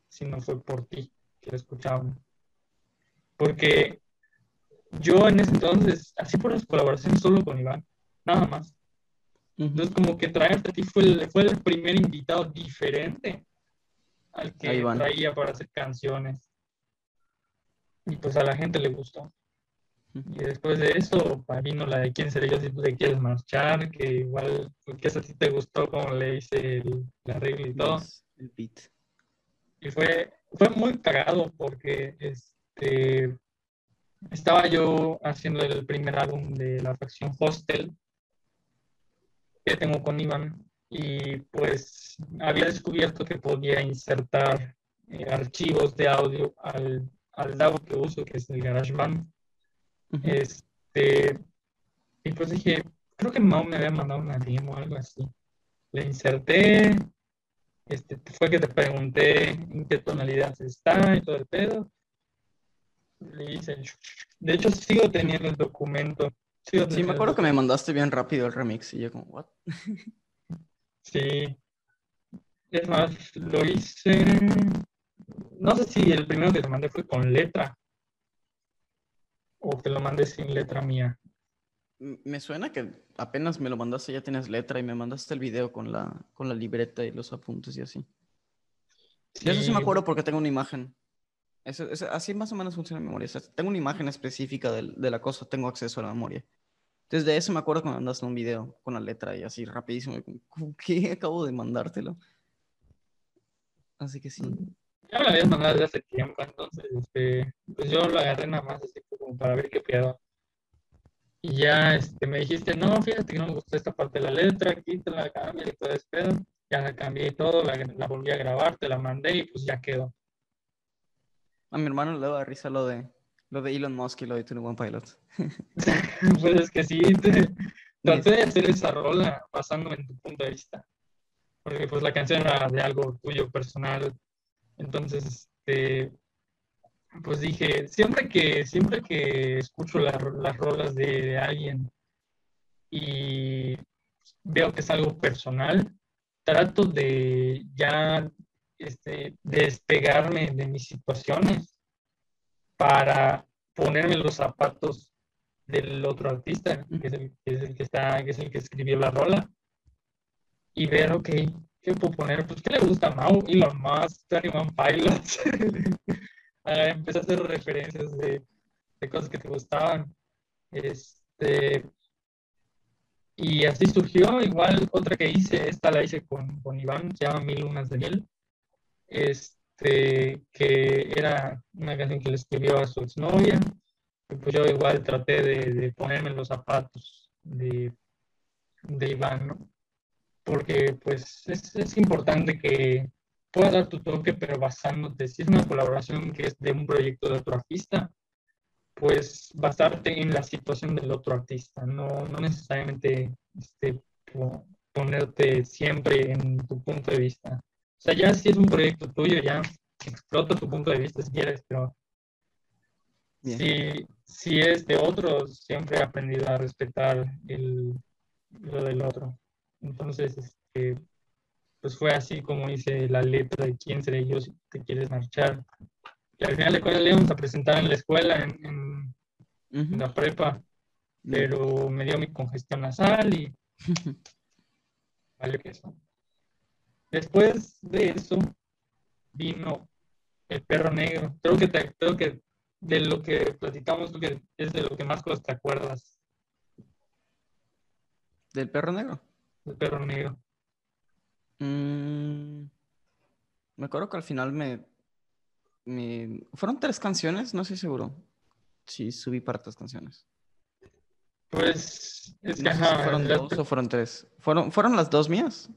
Speaker 2: sino fue por ti que lo escuchaban. Porque yo en ese entonces, así por las colaboraciones solo con Iván, nada más. Entonces, como que traerte a ti fue el, fue el primer invitado diferente al que traía para hacer canciones. Y pues a la gente le gustó. Y después de eso, vino la de quién seré yo si tú te quieres marchar, que igual, que esa sí te gustó como le hice el, arreglo y todo.
Speaker 1: El beat.
Speaker 2: Y fue, fue muy cagado porque este, estaba yo haciendo el primer álbum de la facción Hostel que tengo con Iván y pues había descubierto que podía insertar eh, archivos de audio al, al DAW que uso, que es el GarageBand.
Speaker 1: Ujú.
Speaker 2: Este, y pues dije, creo que Mau me había mandado una demo o algo así. Le inserté, este, fue que te pregunté en qué tonalidad está y todo el pedo. Le hice, de hecho sigo teniendo el documento.
Speaker 1: Sí, me acuerdo que me mandaste bien rápido el remix y yo como, what?
Speaker 2: Sí. Es más, lo hice. No sé si el primero que te mandé fue con letra. O te lo mandé sin letra mía.
Speaker 1: Me suena que apenas me lo mandaste ya tienes letra y me mandaste el video con la, con la libreta y los apuntes y así. De eso sí me acuerdo porque tengo una imagen. Eso, eso- así más o menos funciona mi memoria. O sea, tengo una imagen específica de, la cosa, tengo acceso a la memoria. Desde eso me acuerdo me mandaste un video con la letra y así rapidísimo. y como, ¿cómo que acabo de mandártelo? Así que sí.
Speaker 2: Ya me lo habías mandado desde hace tiempo, entonces este, pues yo lo agarré nada más así como para ver qué pedo. Y ya este, me dijiste, no, fíjate que no me gustó esta parte de la letra, quítala, cambia y todo ese pedo. Ya la cambié y todo, la, la volví a grabar, te la mandé y pues ya quedó.
Speaker 1: A mi hermano le daba risa lo de, lo de Elon Musk y lo de 21 Pilots.
Speaker 2: pues es que sí, te- traté de hacer esa rola basándome en tu punto de vista. Porque pues la canción era de algo tuyo personal. Entonces, este, pues dije, siempre que, siempre que escucho la- las rolas de, de alguien y veo que es algo personal, trato de ya este, despegarme de mis situaciones para ponerme los zapatos del otro artista, que es el que, es el que está, que es el que escribió la rola, y ver, ok, ¿qué puedo poner? Pues, ¿qué le gusta a Mau? Elon Musk, 21 Pilots. Ah, Empecé a hacer referencias de, de cosas que te gustaban. Este, y así surgió, igual otra que hice, esta la hice con, con Iván, se llama Mil Lunas de Miel, este, que era una canción que le escribió a su exnovia, y pues yo igual traté de, de ponerme los zapatos de, de Iván, ¿no? Porque pues es, es importante que puedas dar tu toque, pero basándote, si es una colaboración que es de un proyecto de otro artista, pues basarte en la situación del otro artista, no, no necesariamente este, po- ponerte siempre en tu punto de vista. O sea, ya si es un proyecto tuyo, ya explota tu punto de vista si quieres, pero
Speaker 1: Bien.
Speaker 2: si, si es de otros, siempre he aprendido a respetar el, lo del otro. Entonces, este, pues fue así como hice la letra de quién seré yo si te quieres marchar. Y al final de cuentas le íbamos a presentar en la escuela, en, en- la prepa, pero me dio mi congestión nasal y valió que eso. Después de eso vino el perro negro. Creo que, te- creo que de lo que platicamos, creo que es de lo que más cosas te acuerdas,
Speaker 1: ¿Del perro negro?
Speaker 2: el perro negro.
Speaker 1: Mm, me acuerdo que al final me, me... Fueron tres canciones, no estoy seguro. Sí, subí para tres canciones.
Speaker 2: Pues es que
Speaker 1: No
Speaker 2: ajá,
Speaker 1: fueron dos o fueron tres. ¿Fueron, fueron las dos mías?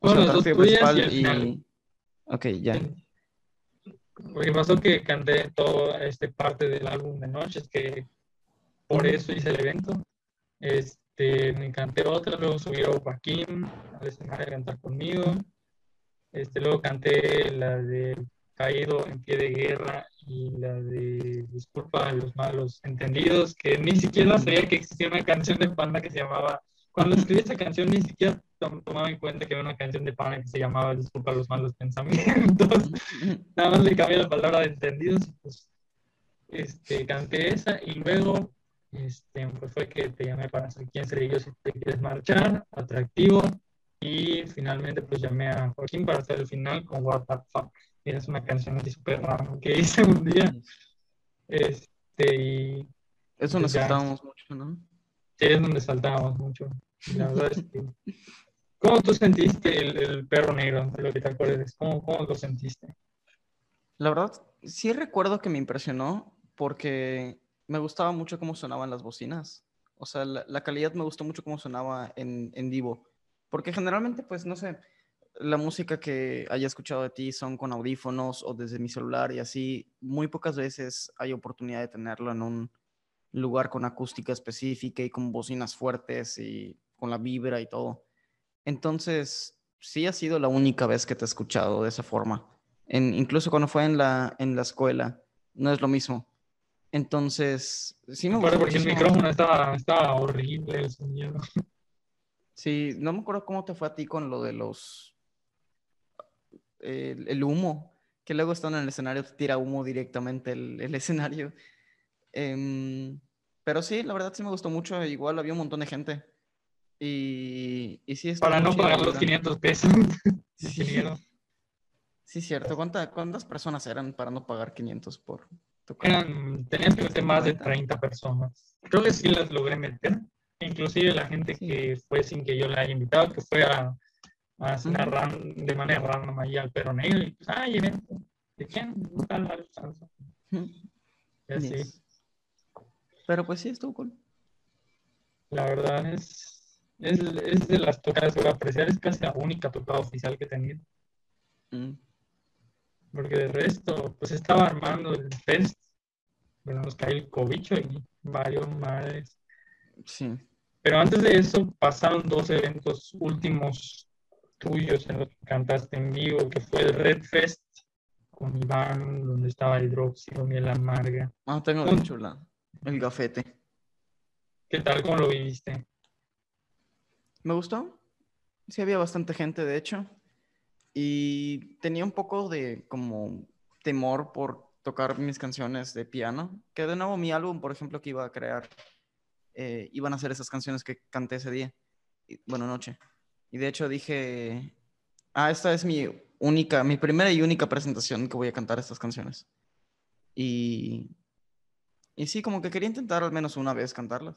Speaker 1: O
Speaker 2: fueron
Speaker 1: sea, Principal
Speaker 2: y final.
Speaker 1: Ok, ya.
Speaker 2: Porque pasó que canté toda esta parte del álbum de Noches, que por eso hice el evento. Este, me canté otra, luego subió Joaquín al escenario a cantar conmigo. Este, luego canté la de Caído en pie de guerra y la de Disculpa a los malos entendidos, que ni siquiera sabía que existía una canción de Panda que se llamaba. Cuando escribí esa canción ni siquiera tomaba en cuenta que había una canción de Panda que se llamaba Disculpa los malos pensamientos. Nada más le cambié la palabra de entendidos y pues este, canté esa y luego este, pues fue que te llamé para saber quién seré yo si te quieres marchar, atractivo y finalmente pues llamé a Joaquín para hacer el final con What the Fuck. Y es una canción así súper rara que hice un día. Este, y
Speaker 1: Eso nos
Speaker 2: Ya.
Speaker 1: saltábamos mucho, ¿no?
Speaker 2: sí, es donde saltábamos mucho. La verdad es que... ¿Cómo tú sentiste el, perro negro? Lo que. ¿Cómo, cómo lo sentiste?
Speaker 1: La verdad, sí recuerdo que me impresionó porque me gustaba mucho cómo sonaban las bocinas. O sea, la, la calidad me gustó mucho cómo sonaba en, en vivo. Porque generalmente, pues, no sé, la música que haya escuchado de ti son con audífonos o desde mi celular y así. Muy pocas veces hay oportunidad de tenerlo en un lugar con acústica específica y con bocinas fuertes y con la vibra y todo. Entonces, sí ha sido la única vez que te he escuchado de esa forma. En, incluso cuando fue en la, en la escuela, no es lo mismo. Entonces, sí me gustó
Speaker 2: porque el micrófono estaba, estaba horrible el sonido.
Speaker 1: Sí, no me acuerdo cómo te fue a ti con lo de los... El, el humo, que luego estando en el escenario te tira humo directamente el, el escenario. Em, pero sí, la verdad sí me gustó mucho. Igual había un montón de gente. Y, y sí, estuvo
Speaker 2: Para no pagar los
Speaker 1: verdad.
Speaker 2: 500 pesos.
Speaker 1: Sí. cierto. ¿Cuánta- ¿Cuántas personas eran para no pagar 500 por tocar?
Speaker 2: Eran, tenías que meter más de 30 personas. Creo que sí las logré meter. Inclusive la gente
Speaker 1: Sí.
Speaker 2: que fue sin que yo la haya invitado, que fue a, a cenar ran- de manera random allí al perro negro. Y pues, ay, evento. ¿De quién? Tal, tal, tal. Y así.
Speaker 1: Yes. Pero pues sí, estuvo cool.
Speaker 2: La verdad es, es, es de las tocadas que voy a apreciar, es casi la única tocada oficial que he tenido.
Speaker 1: Mm,
Speaker 2: Porque de resto, pues estaba armando el fest, pero nos cayó el cobicho y varios madres.
Speaker 1: Sí.
Speaker 2: Pero antes de eso pasaron dos eventos últimos tuyos en los que cantaste en vivo, que fue el Red Fest con Iván, donde estaba Hidróxido, Miel Amarga.
Speaker 1: Ah, tengo de hecho la, el gafete.
Speaker 2: ¿Qué tal? ¿Cómo lo viviste?
Speaker 1: Me gustó. Sí, había bastante gente, de hecho. Y tenía un poco de como temor por tocar mis canciones de piano. Que de nuevo mi álbum, por ejemplo, que iba a crear, eh, iban a ser esas canciones que canté ese día. Y- bueno, noche. Y de hecho dije, ah, esta es mi única, mi primera y única presentación que voy a cantar estas canciones. Y, y sí, como que quería intentar al menos una vez cantarlas.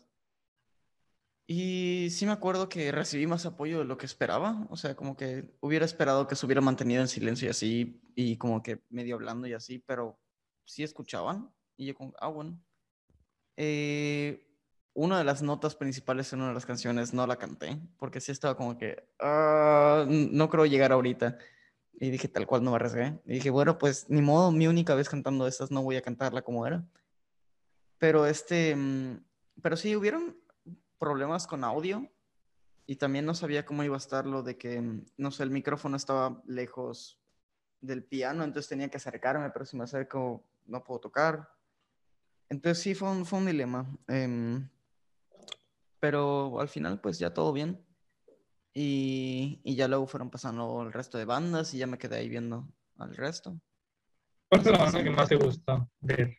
Speaker 1: Y sí me acuerdo que recibí más apoyo de lo que esperaba. O sea, como que hubiera esperado que se hubiera mantenido en silencio y así, y como que medio hablando y así, pero sí escuchaban. Y yo como, ah, bueno. Eh, una de las notas principales en una de las canciones no la canté, porque sí estaba como que, "Ah, no creo llegar ahorita. Y dije, tal cual no me arriesgué. Y dije, bueno, pues ni modo, mi única vez cantando estas, no voy a cantarla como era. Pero este, mm, pero sí, hubieron problemas con audio y también no sabía cómo iba a estar lo de que, mm, no sé, el micrófono estaba lejos del piano, entonces tenía que acercarme, pero si me acerco no puedo tocar. Entonces sí, fue un, fue un dilema. em, pero al final pues ya todo bien. Y, y ya luego fueron pasando el resto de bandas y ya me quedé ahí viendo al resto.
Speaker 2: ¿Cuál fue la banda que más te gustó ver?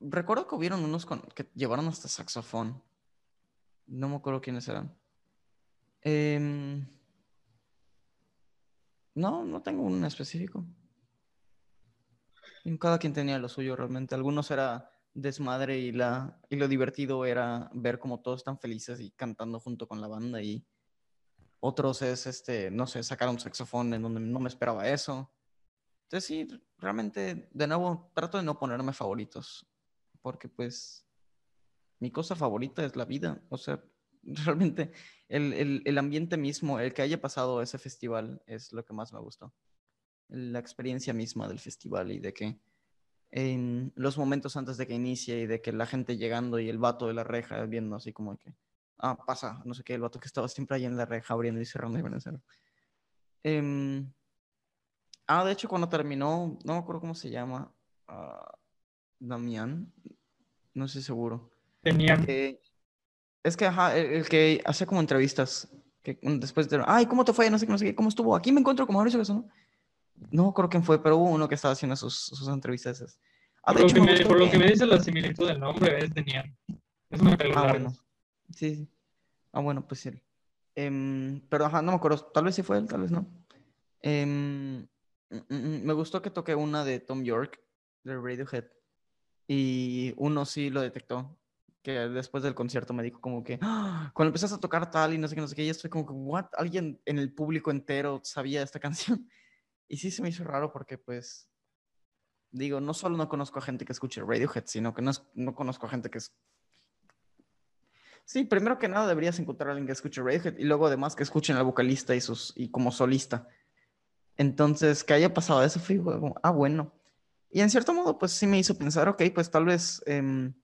Speaker 1: Recuerdo que hubieron unos con- que llevaron hasta saxofón. No me acuerdo quiénes eran. Em, no, no tengo un específico. Cada quien tenía lo suyo realmente. Algunos era desmadre y, la, y lo divertido era ver cómo todos están felices y cantando junto con la banda. Y otros es, este, no sé, sacar un saxofón en donde no me esperaba eso. Entonces sí, realmente, de nuevo, trato de no ponerme favoritos porque pues mi cosa favorita es la vida. O sea, realmente el, el- el ambiente mismo, el que haya pasado ese festival es lo que más me gustó. La experiencia misma del festival y de que en los momentos antes de que inicie y de que la gente llegando y el vato de la reja viendo así como que, ah, pasa, no sé qué, el vato que estaba siempre ahí en la reja abriendo y cerrando y abriendo. Em, ah, de hecho, cuando terminó, no me acuerdo cómo se llama, ah, Damián, no estoy seguro.
Speaker 2: Tenían,
Speaker 1: Eh, es que, ajá, el, el que hace como entrevistas, que después de, ay, ¿cómo te fue? No sé qué, no sé qué, ¿cómo estuvo? Aquí me encuentro con Mauricio Beso, ¿no? No creo quién fue, pero hubo uno que estaba haciendo sus, sus entrevistas. esas. Ah,
Speaker 2: por,
Speaker 1: de
Speaker 2: lo
Speaker 1: hecho,
Speaker 2: que
Speaker 1: me
Speaker 2: por lo
Speaker 1: que-
Speaker 2: que me dice la similitud del nombre es Tenían. Es una
Speaker 1: Ah, bueno. Sí, sí. Ah, bueno, pues sí. Em, pero ajá, no me acuerdo. Tal vez sí fue él, tal vez no. Em, mm, mm, mm, me gustó que toqué una de Tom York, de Radiohead. Y uno sí lo detectó. Que después del concierto me dijo como que, "Ah, cuando empezaste a tocar tal y no sé qué, no sé qué, y estoy como que, ¿what? Alguien en el público entero sabía esta canción. Y sí se me hizo raro porque, pues, digo, no solo no conozco a gente que escuche Radiohead, sino que no, no conozco a gente que es Sí, primero que nada deberías encontrar a alguien que escuche Radiohead y luego además que escuchen al vocalista y sus y como solista. Entonces, que haya pasado eso fue como, ah, bueno. Y en cierto modo, pues sí me hizo pensar, ok, pues tal vez, em,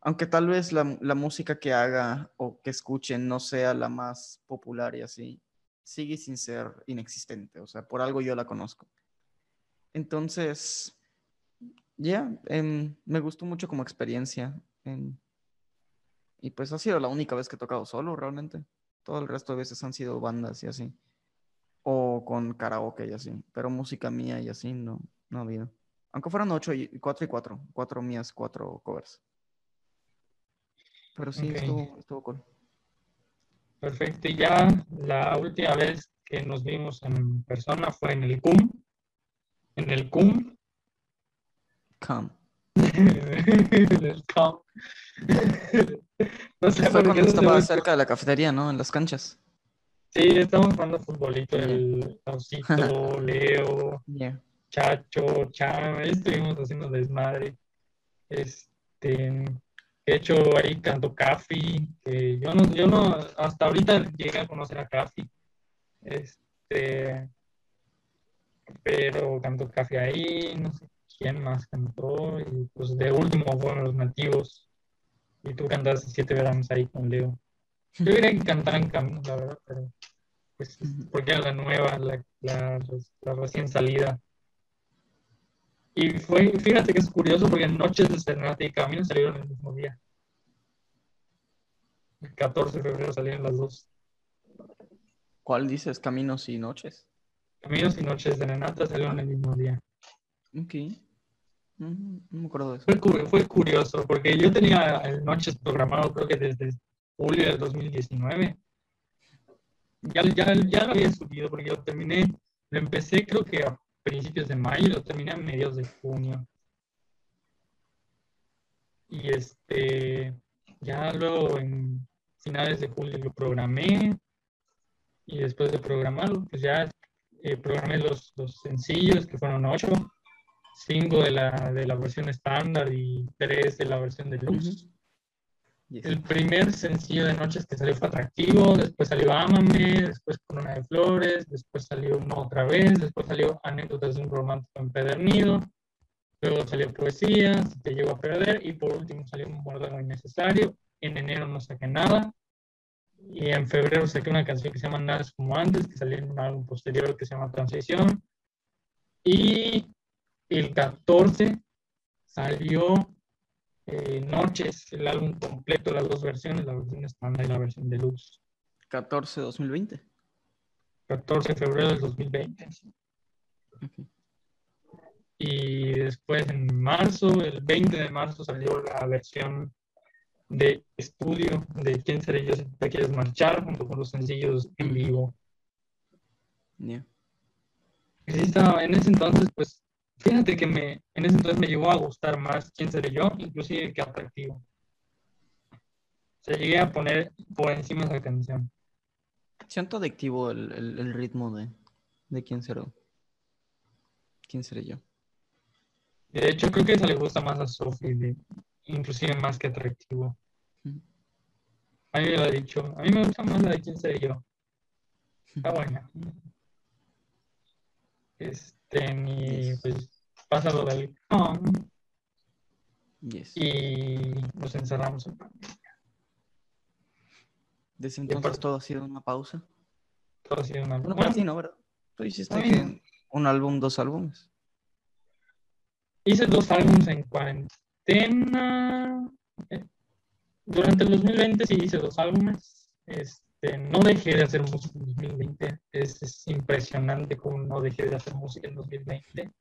Speaker 1: aunque tal vez la, la música que haga o que escuchen no sea la más popular y así, sigue sin ser inexistente. O sea, por algo yo la conozco. Entonces, ya, em, me gustó mucho como experiencia. em, y pues ha sido la única vez que he tocado solo, realmente. Todo el resto de veces han sido bandas y así. O con karaoke y así. Pero música mía y así no, no ha habido. Aunque fueron ocho y cuatro y cuatro. Cuatro mías, cuatro covers. Pero sí,
Speaker 2: Ok.
Speaker 1: estuvo, estuvo cool.
Speaker 2: Perfecto. Y ya la última vez que nos vimos en persona fue en el CUM. En el CUM.
Speaker 1: Come.
Speaker 2: en el CUM. no sé
Speaker 1: Fue cuando estaba cerca de la cafetería, ¿no? En las canchas.
Speaker 2: Sí, estamos jugando futbolito. El Osito, Leo,
Speaker 1: Yeah.
Speaker 2: Chacho, Cham. Estuvimos haciendo desmadre. Este. De hecho, ahí canto Café, que yo no, yo no, hasta ahorita llegué a conocer a Café. Este, pero cantó Café ahí, no sé quién más cantó, y pues de último fueron los nativos. Y tú cantaste Siete Veranos ahí con Leo. Yo diría que cantaran Camino, la verdad, pero pues porque era la nueva, la, la, la recién salida. Y fue, fíjate que es curioso porque Noches de Serenata y Camino salieron el mismo día. El 14 de febrero salieron las dos.
Speaker 1: ¿Cuál dices? Caminos y noches.
Speaker 2: Caminos y Noches de Serenata salieron el mismo día.
Speaker 1: Ok. No me acuerdo de eso.
Speaker 2: Fue, cu- fue curioso porque yo tenía el Noches programado creo que desde julio del 2019. Ya, ya, ya lo había subido porque lo terminé, lo empecé creo que a principios de mayo y lo terminé a mediados de junio. Y este, ya luego en finales de julio lo programé y después de programarlo, pues ya eh, programé los, los sencillos que fueron ocho, cinco de la, de la versión estándar y tres de la versión deluxe. El primer sencillo de Noches que salió fue Atractivo, después salió Ámame, después Corona de Flores, después salió No Otra Vez, después salió Anécdotas de un Romántico Empedernido, luego salió Poesía, Si Te Llego a Perder, y por último salió Un Muérdago Innecesario. En enero no saqué nada, y en febrero saqué una canción que se llama Nada es como antes, que salió en un álbum posterior que se llama Transición, y el 14 salió eh, Noches, el álbum completo, las dos versiones, la versión estándar y la versión deluxe.
Speaker 1: 14 2020.
Speaker 2: 14 de febrero del 2020. sí.
Speaker 1: Ok.
Speaker 2: Y después en marzo, el 20 de marzo, salió la versión de estudio de Quién seré yo si te quieres marchar, junto con los sencillos en vivo.
Speaker 1: Yeah.
Speaker 2: En ese entonces, pues, fíjate que me, en ese entonces me llegó a gustar más Quién seré yo, inclusive que Atractivo. O sea, llegué a poner por encima esa canción.
Speaker 1: Siento adictivo el, el- el ritmo de, de quién será. ¿Quién seré yo?
Speaker 2: De hecho, creo que esa le gusta más a Sophie, inclusive más que atractivo. A mí me lo ha dicho. A mí me gusta más la de quién seré yo. Está buena. Este, ni,
Speaker 1: Yes.
Speaker 2: pues, pasa lo del con
Speaker 1: Yes.
Speaker 2: y nos encerramos en pandemia.
Speaker 1: Desde
Speaker 2: y
Speaker 1: entonces todo ha sido una pausa.
Speaker 2: Todo ha sido una...
Speaker 1: Bueno,
Speaker 2: Bueno,
Speaker 1: ti no, ¿verdad? Tú hiciste que un álbum, dos álbumes.
Speaker 2: hice dos álbumes en cuarentena. Eh, Durante el 2020 sí hice dos álbumes. Este, no dejé de hacer música en 2020. Es, es impresionante cómo no dejé de hacer música en 2020.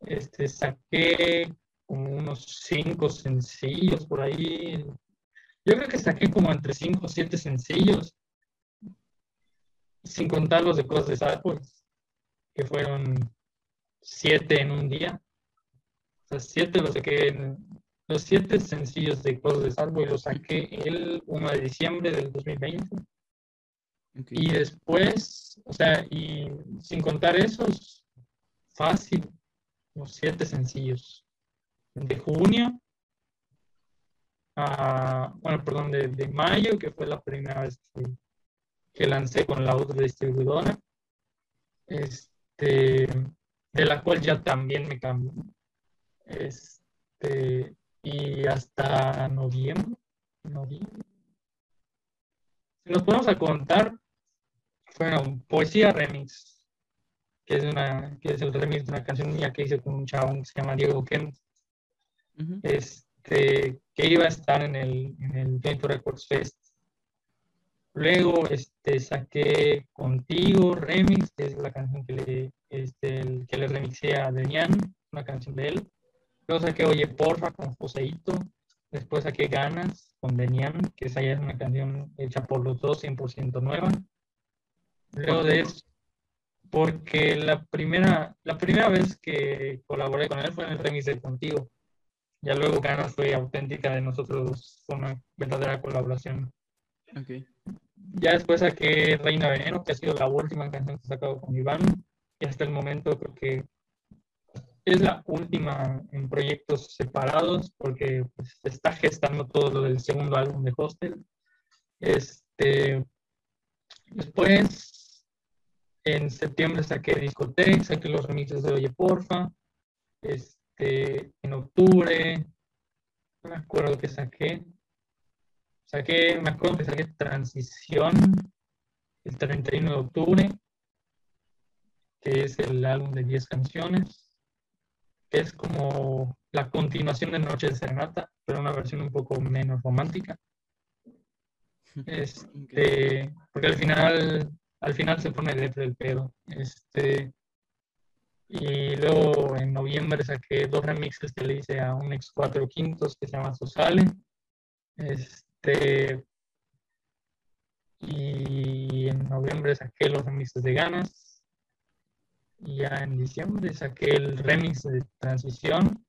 Speaker 2: Este, saqué como unos cinco sencillos por ahí. Yo creo que saqué como entre cinco o siete sencillos. Sin contar los de cosas de Sarpos, que fueron siete en un día. O sea, siete los saqué en- los siete sencillos de Cosas de Salvo y los saqué el 1 de diciembre del 2020.
Speaker 1: Ok.
Speaker 2: Y después, o sea, y sin contar esos, fácil, los siete sencillos. De junio, a, bueno, perdón, de, de mayo, que fue la primera vez que, que lancé con la otra distribuidora, este, de la cual ya también me cambié. Este, y hasta noviembre, noviembre. Si nos ponemos a contar, fueron Poesía Remix, que es, una, que es el remix de una canción mía que hice con un chabón que se llama Diego Kent, este, que iba a estar en el, en el 20 Records Fest. Luego este, saqué Contigo Remix, que es la canción que le, este, el- que le remixé a Denian, una canción de él. Luego saqué Oye Porfa con Joseito. Después saqué Ganas con Denian, que esa ya es una canción hecha por los dos, 100% nueva. Luego de eso, porque la primera, la primera vez que colaboré con él fue en el remix de Contigo. Ya luego Ganas fue auténtica de nosotros fue una verdadera colaboración.
Speaker 1: Ok.
Speaker 2: Ya después saqué Reina Veneno, que ha sido la última canción que he sacado con Iván. Y hasta el momento creo que es la última en proyectos separados porque pues, está gestando todo lo del segundo álbum de Hostel. Este, después, en septiembre saqué Discotech, saqué los remixes de Oye Porfa. Este, en octubre, no me acuerdo que saqué. Saqué, me acuerdo que saqué Transición el 31 de octubre, que es el álbum de 10 canciones es como la continuación de Noche de Serenata, pero una versión un poco menos romántica. Este, porque al final, al final se pone dentro del pedo. Este, y luego en noviembre saqué dos remixes que le hice a un ex cuatro quintos que se llama Sosale. Este, y en noviembre saqué los remixes de Ganas y ya en diciembre saqué el remix de Transición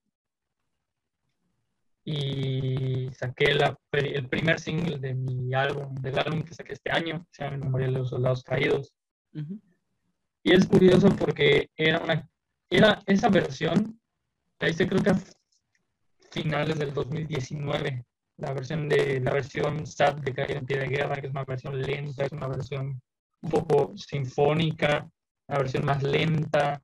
Speaker 2: y saqué la, el primer single de mi álbum, del álbum que saqué este año, se llama Memorial de los Soldados Caídos. Y es curioso porque era una, era esa versión, la hice creo que a finales del 2019, la versión de la versión SAT de Caída en Pie de Guerra, que es una versión lenta, es una versión un poco sinfónica, una versión más lenta,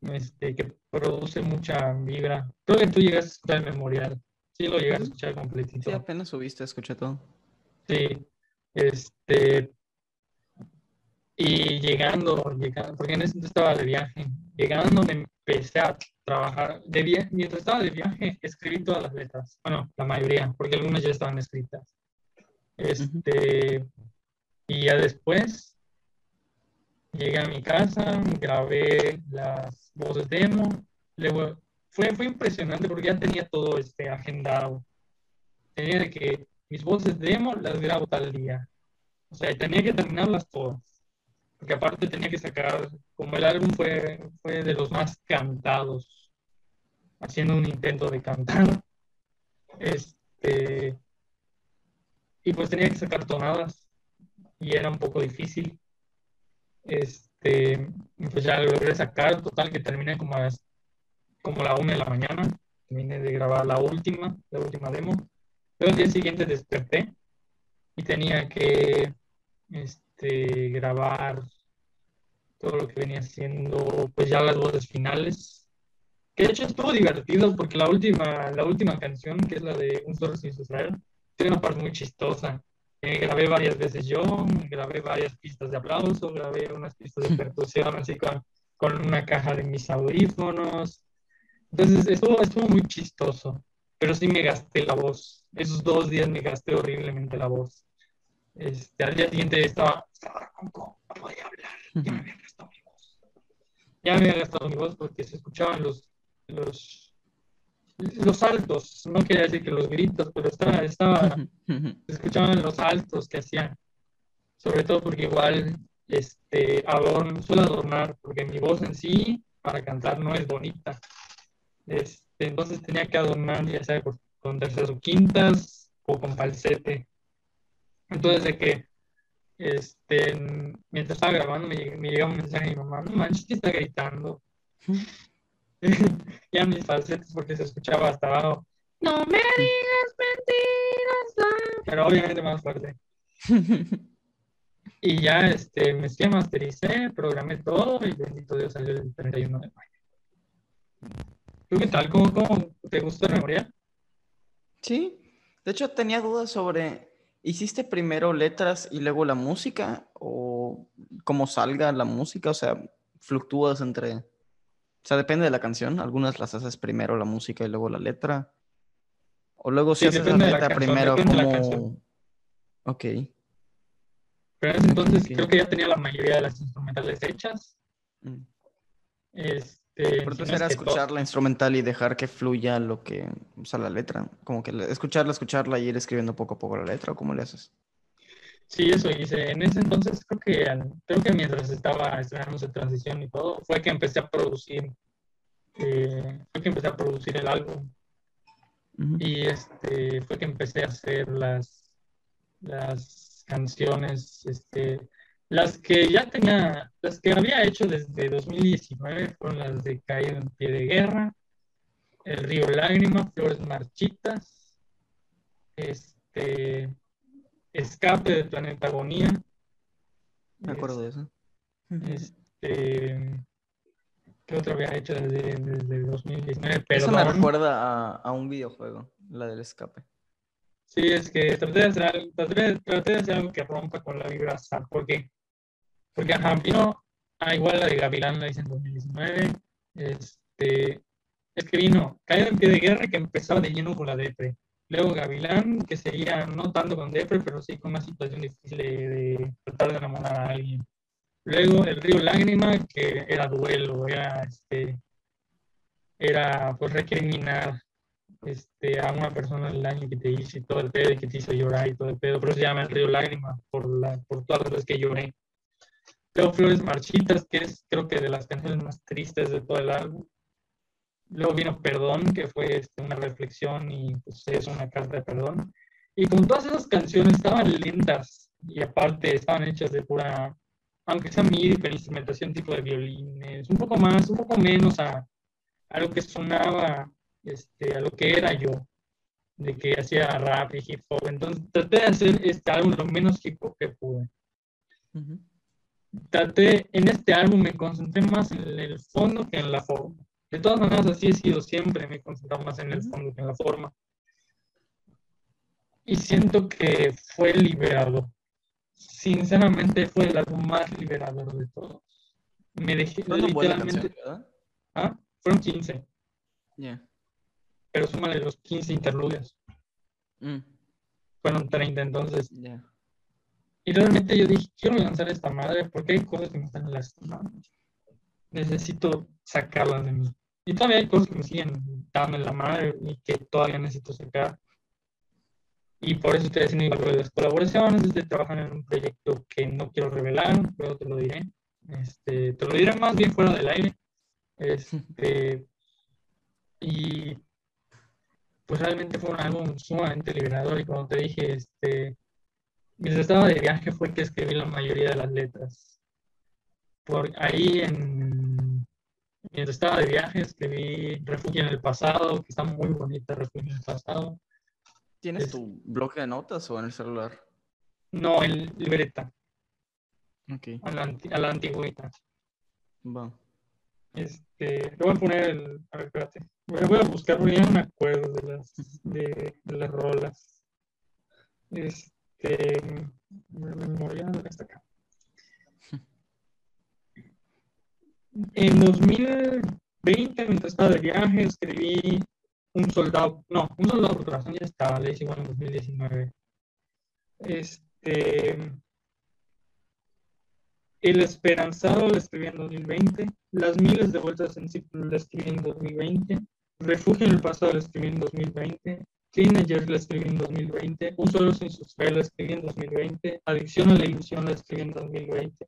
Speaker 2: este, que produce mucha vibra. Creo que tú llegas a escuchar el memorial. Sí, lo llegas a escuchar completito.
Speaker 1: Sí, apenas subiste, escuché todo.
Speaker 2: Sí, este. Y llegando, llegando, porque en ese momento estaba de viaje, llegando me empecé a trabajar, de mientras estaba de viaje escribí todas las letras, bueno, la mayoría, porque algunas ya estaban escritas. Este, y ya después llegué a mi casa, grabé las voces demo. Luego, fue, fue impresionante porque ya tenía todo este agendado. Tenía de que mis voces demo las grabo tal día. O sea, tenía que terminarlas todas. Porque aparte tenía que sacar, como el álbum fue, fue de los más cantados, haciendo un intento de cantar. Este, y pues tenía que sacar tonadas y era un poco difícil. Este, pues ya logré sacar, total que terminé como, a, como la una de la mañana. Terminé de grabar la última, la última demo. Luego el día siguiente desperté y tenía que este, grabar todo lo que venía haciendo, pues ya las voces finales. Que de hecho estuvo divertido porque la última, la última canción, que es la de Un Zorro sin Israel, tiene una parte muy chistosa eh, grabé varias veces yo, grabé varias pistas de aplauso, grabé unas pistas de percusión así con, con una caja de mis audífonos. Entonces estuvo, estuvo muy chistoso, pero sí me gasté la voz. Esos dos días me gasté horriblemente la voz. Este, al día siguiente estaba, estaba no podía hablar, ya me había gastado mi voz. Ya me había gastado mi voz porque se escuchaban los, los los saltos, no quería decir que los gritos, pero estaba, estaba, escuchaban los saltos que hacían, sobre todo porque igual este, adorn, suelo adornar, porque mi voz en sí para cantar no es bonita. Este, entonces tenía que adornar, ya sea con terceras o quintas o con falsete. Entonces, de que este, mientras estaba grabando, me, me llegaba un mensaje de mi mamá: No manches, que está gritando. ya mis falsetes porque se escuchaba hasta abajo. No me digas mentiras. Pero obviamente más fuerte. y ya este, me esquema, mastericé, programé todo y bendito Dios salió el 31 de mayo. ¿Tú qué tal? ¿Cómo, cómo te gustó la memoria?
Speaker 1: Sí, de hecho tenía dudas sobre, ¿hiciste primero letras y luego la música? ¿O cómo salga la música? O sea, fluctúas entre o sea, depende de la canción. Algunas las haces primero la música y luego la letra. O luego si haces la letra primero como... Ok.
Speaker 2: Pero entonces creo que ya tenía la mayoría de las instrumentales hechas. Mm. Este,
Speaker 1: Pero entonces era escuchar la instrumental y dejar que fluya lo que... O sea, la letra. Como que escucharla, escucharla y ir escribiendo poco a poco la letra. ¿O cómo le haces?
Speaker 2: Sí, eso hice. En ese entonces creo que, creo que mientras estaba estrenándose transición y todo, fue que empecé a producir, eh, fue que empecé a producir el álbum. Y este, fue que empecé a hacer las, las canciones, este, Las que ya tenía, las que había hecho desde 2019 fueron las de Caído en Pie de Guerra, El Río Lágrima, Flores Marchitas, este, Escape del Planeta Agonía,
Speaker 1: Me acuerdo de eso.
Speaker 2: este, ¿qué otro había hecho desde, desde 2019?
Speaker 1: Eso me recuerda a, a un videojuego, la del escape.
Speaker 2: Sí, es que traté de hacer algo, traté, traté de hacer algo que rompa con la vibra sad. ¿Por qué? Porque, ajá, vino, ah, igual la de Gavilán la hice en 2019. Este, es que vino Caído en Pie de Guerra que empezaba de lleno con la depre. Luego Gavilán, que seguía no tanto con depre, pero sí con una situación difícil de, de tratar de enamorar a alguien. Luego El Río Lágrima, que era duelo, era, este, era pues recriminar este, a una persona el daño que te hizo y todo el pedo y que te hizo llorar y todo el pedo. Por eso se llama El Río Lágrima, por, la, por todas las veces que lloré. Luego Flores Marchitas, que es creo que de las canciones más tristes de todo el álbum. Luego vino Perdón, que fue este, una reflexión y pues, es una carta de perdón. Y como todas esas canciones estaban lentas y aparte estaban hechas de pura, aunque sea MIDI, pero instrumentación tipo de violines, un poco más, un poco menos a, a lo que sonaba, este, a lo que era yo, de que hacía rap y hip hop. Entonces traté de hacer este álbum lo menos hip hop que pude.
Speaker 1: Ujú.
Speaker 2: Traté, en este álbum me concentré más en el fondo que en la forma. De todas maneras, así he sido siempre, me he concentrado más en el fondo que en la forma. Y siento que fue liberador. Sinceramente, fue el álbum más liberador de todos. Me dejé,
Speaker 1: buena
Speaker 2: literalmente,
Speaker 1: canción.
Speaker 2: ¿ah? Fueron 15,
Speaker 1: Ya.
Speaker 2: pero súmale los 15 interludios.
Speaker 1: Mm,
Speaker 2: Fueron 30, entonces.
Speaker 1: ya.
Speaker 2: Y realmente yo dije, quiero lanzar esta madre porque hay cosas que me están lastimando. Necesito sacarlas de mí. Y todavía hay cosas que me siguen dando la madre y que todavía necesito sacar. Y por eso estoy haciendo igual de las colaboraciones, estoy trabajando en un proyecto que no quiero revelar, pero te lo diré. Este, te lo diré más bien fuera del aire. Este, y pues realmente fue un álbum sumamente liberador y como te dije, este, mientras estaba de viaje fue que escribí la mayoría de las letras. Por ahí en, mientras estaba de viaje escribí Refugio en el pasado, que está muy bonita Refugio en el pasado.
Speaker 1: ¿Tienes
Speaker 2: Es-
Speaker 1: tu bloque de notas o en el celular?
Speaker 2: No, en libreta,
Speaker 1: Ok,
Speaker 2: a la, a la antigüita.
Speaker 1: va.
Speaker 2: Este, le voy a poner el. A ver, espérate. Voy a, buscar, porque ya no me acuerdo de las, de, de las rolas. Este. La memoria está acá. En 2020, mientras estaba de viaje, escribí Un soldado. No, Un soldado por corazón ya estaba, le hice igual en 2019. Este. El Esperanzado lo escribí en 2020. Las miles de vueltas en círculo lo escribí en 2020. Refugio en el pasado lo escribí en 2020. Teenagers lo escribí en 2020. Un solo sin sus lo escribí en 2020. Adicción a la ilusión lo escribí en 2020.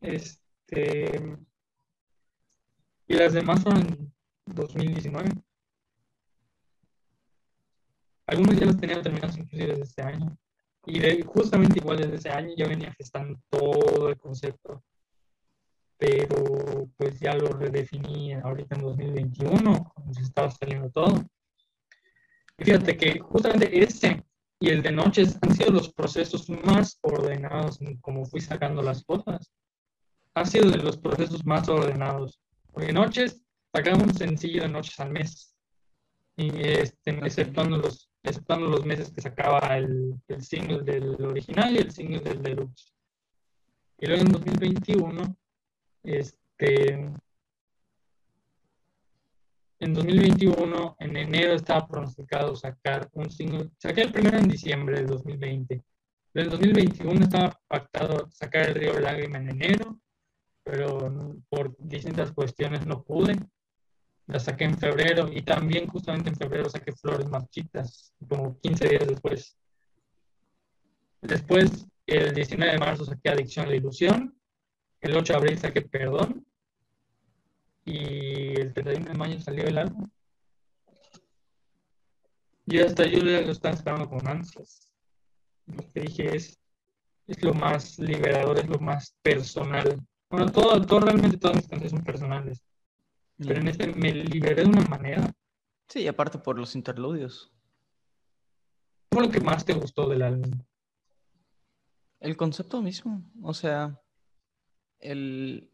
Speaker 2: Este. Y las demás en 2019. Algunos ya los tenía terminados inclusive desde este año. Y de- justamente igual desde ese año ya venía gestando todo el concepto. Pero pues ya lo redefiní ahorita en 2021, cuando se estaba saliendo todo. Y fíjate que justamente ese y el de noches han sido los procesos más ordenados en cómo fui sacando las cosas. Ha sido de los procesos más ordenados. Porque noches sacamos un sencillo de noches al mes. Y este, exceptuando los exceptuando los meses que sacaba el, el single del original y el single del deluxe. Y luego en 2021, este, en 2021, en enero estaba pronosticado sacar un single, saqué el primero en diciembre de 2020, pero en 2021 estaba pactado sacar el Río Lágrima en enero, pero por distintas cuestiones no pude la saqué en febrero y también justamente en febrero saqué Flores Marchitas, como 15 días después. Después, el 19 de marzo saqué Adicción a la Ilusión, el 8 de abril saqué Perdón y el 31 de mayo salió el álbum. Y hasta yo lo estaba esperando con ansias. Lo que dije es, es lo más liberador, es lo más personal. Bueno, todo, todo realmente todas mis canciones son personales, pero en este me liberé de una manera.
Speaker 1: Sí, y aparte por los interludios.
Speaker 2: ¿Qué fue lo que más te gustó del álbum?
Speaker 1: El concepto mismo, o sea, el,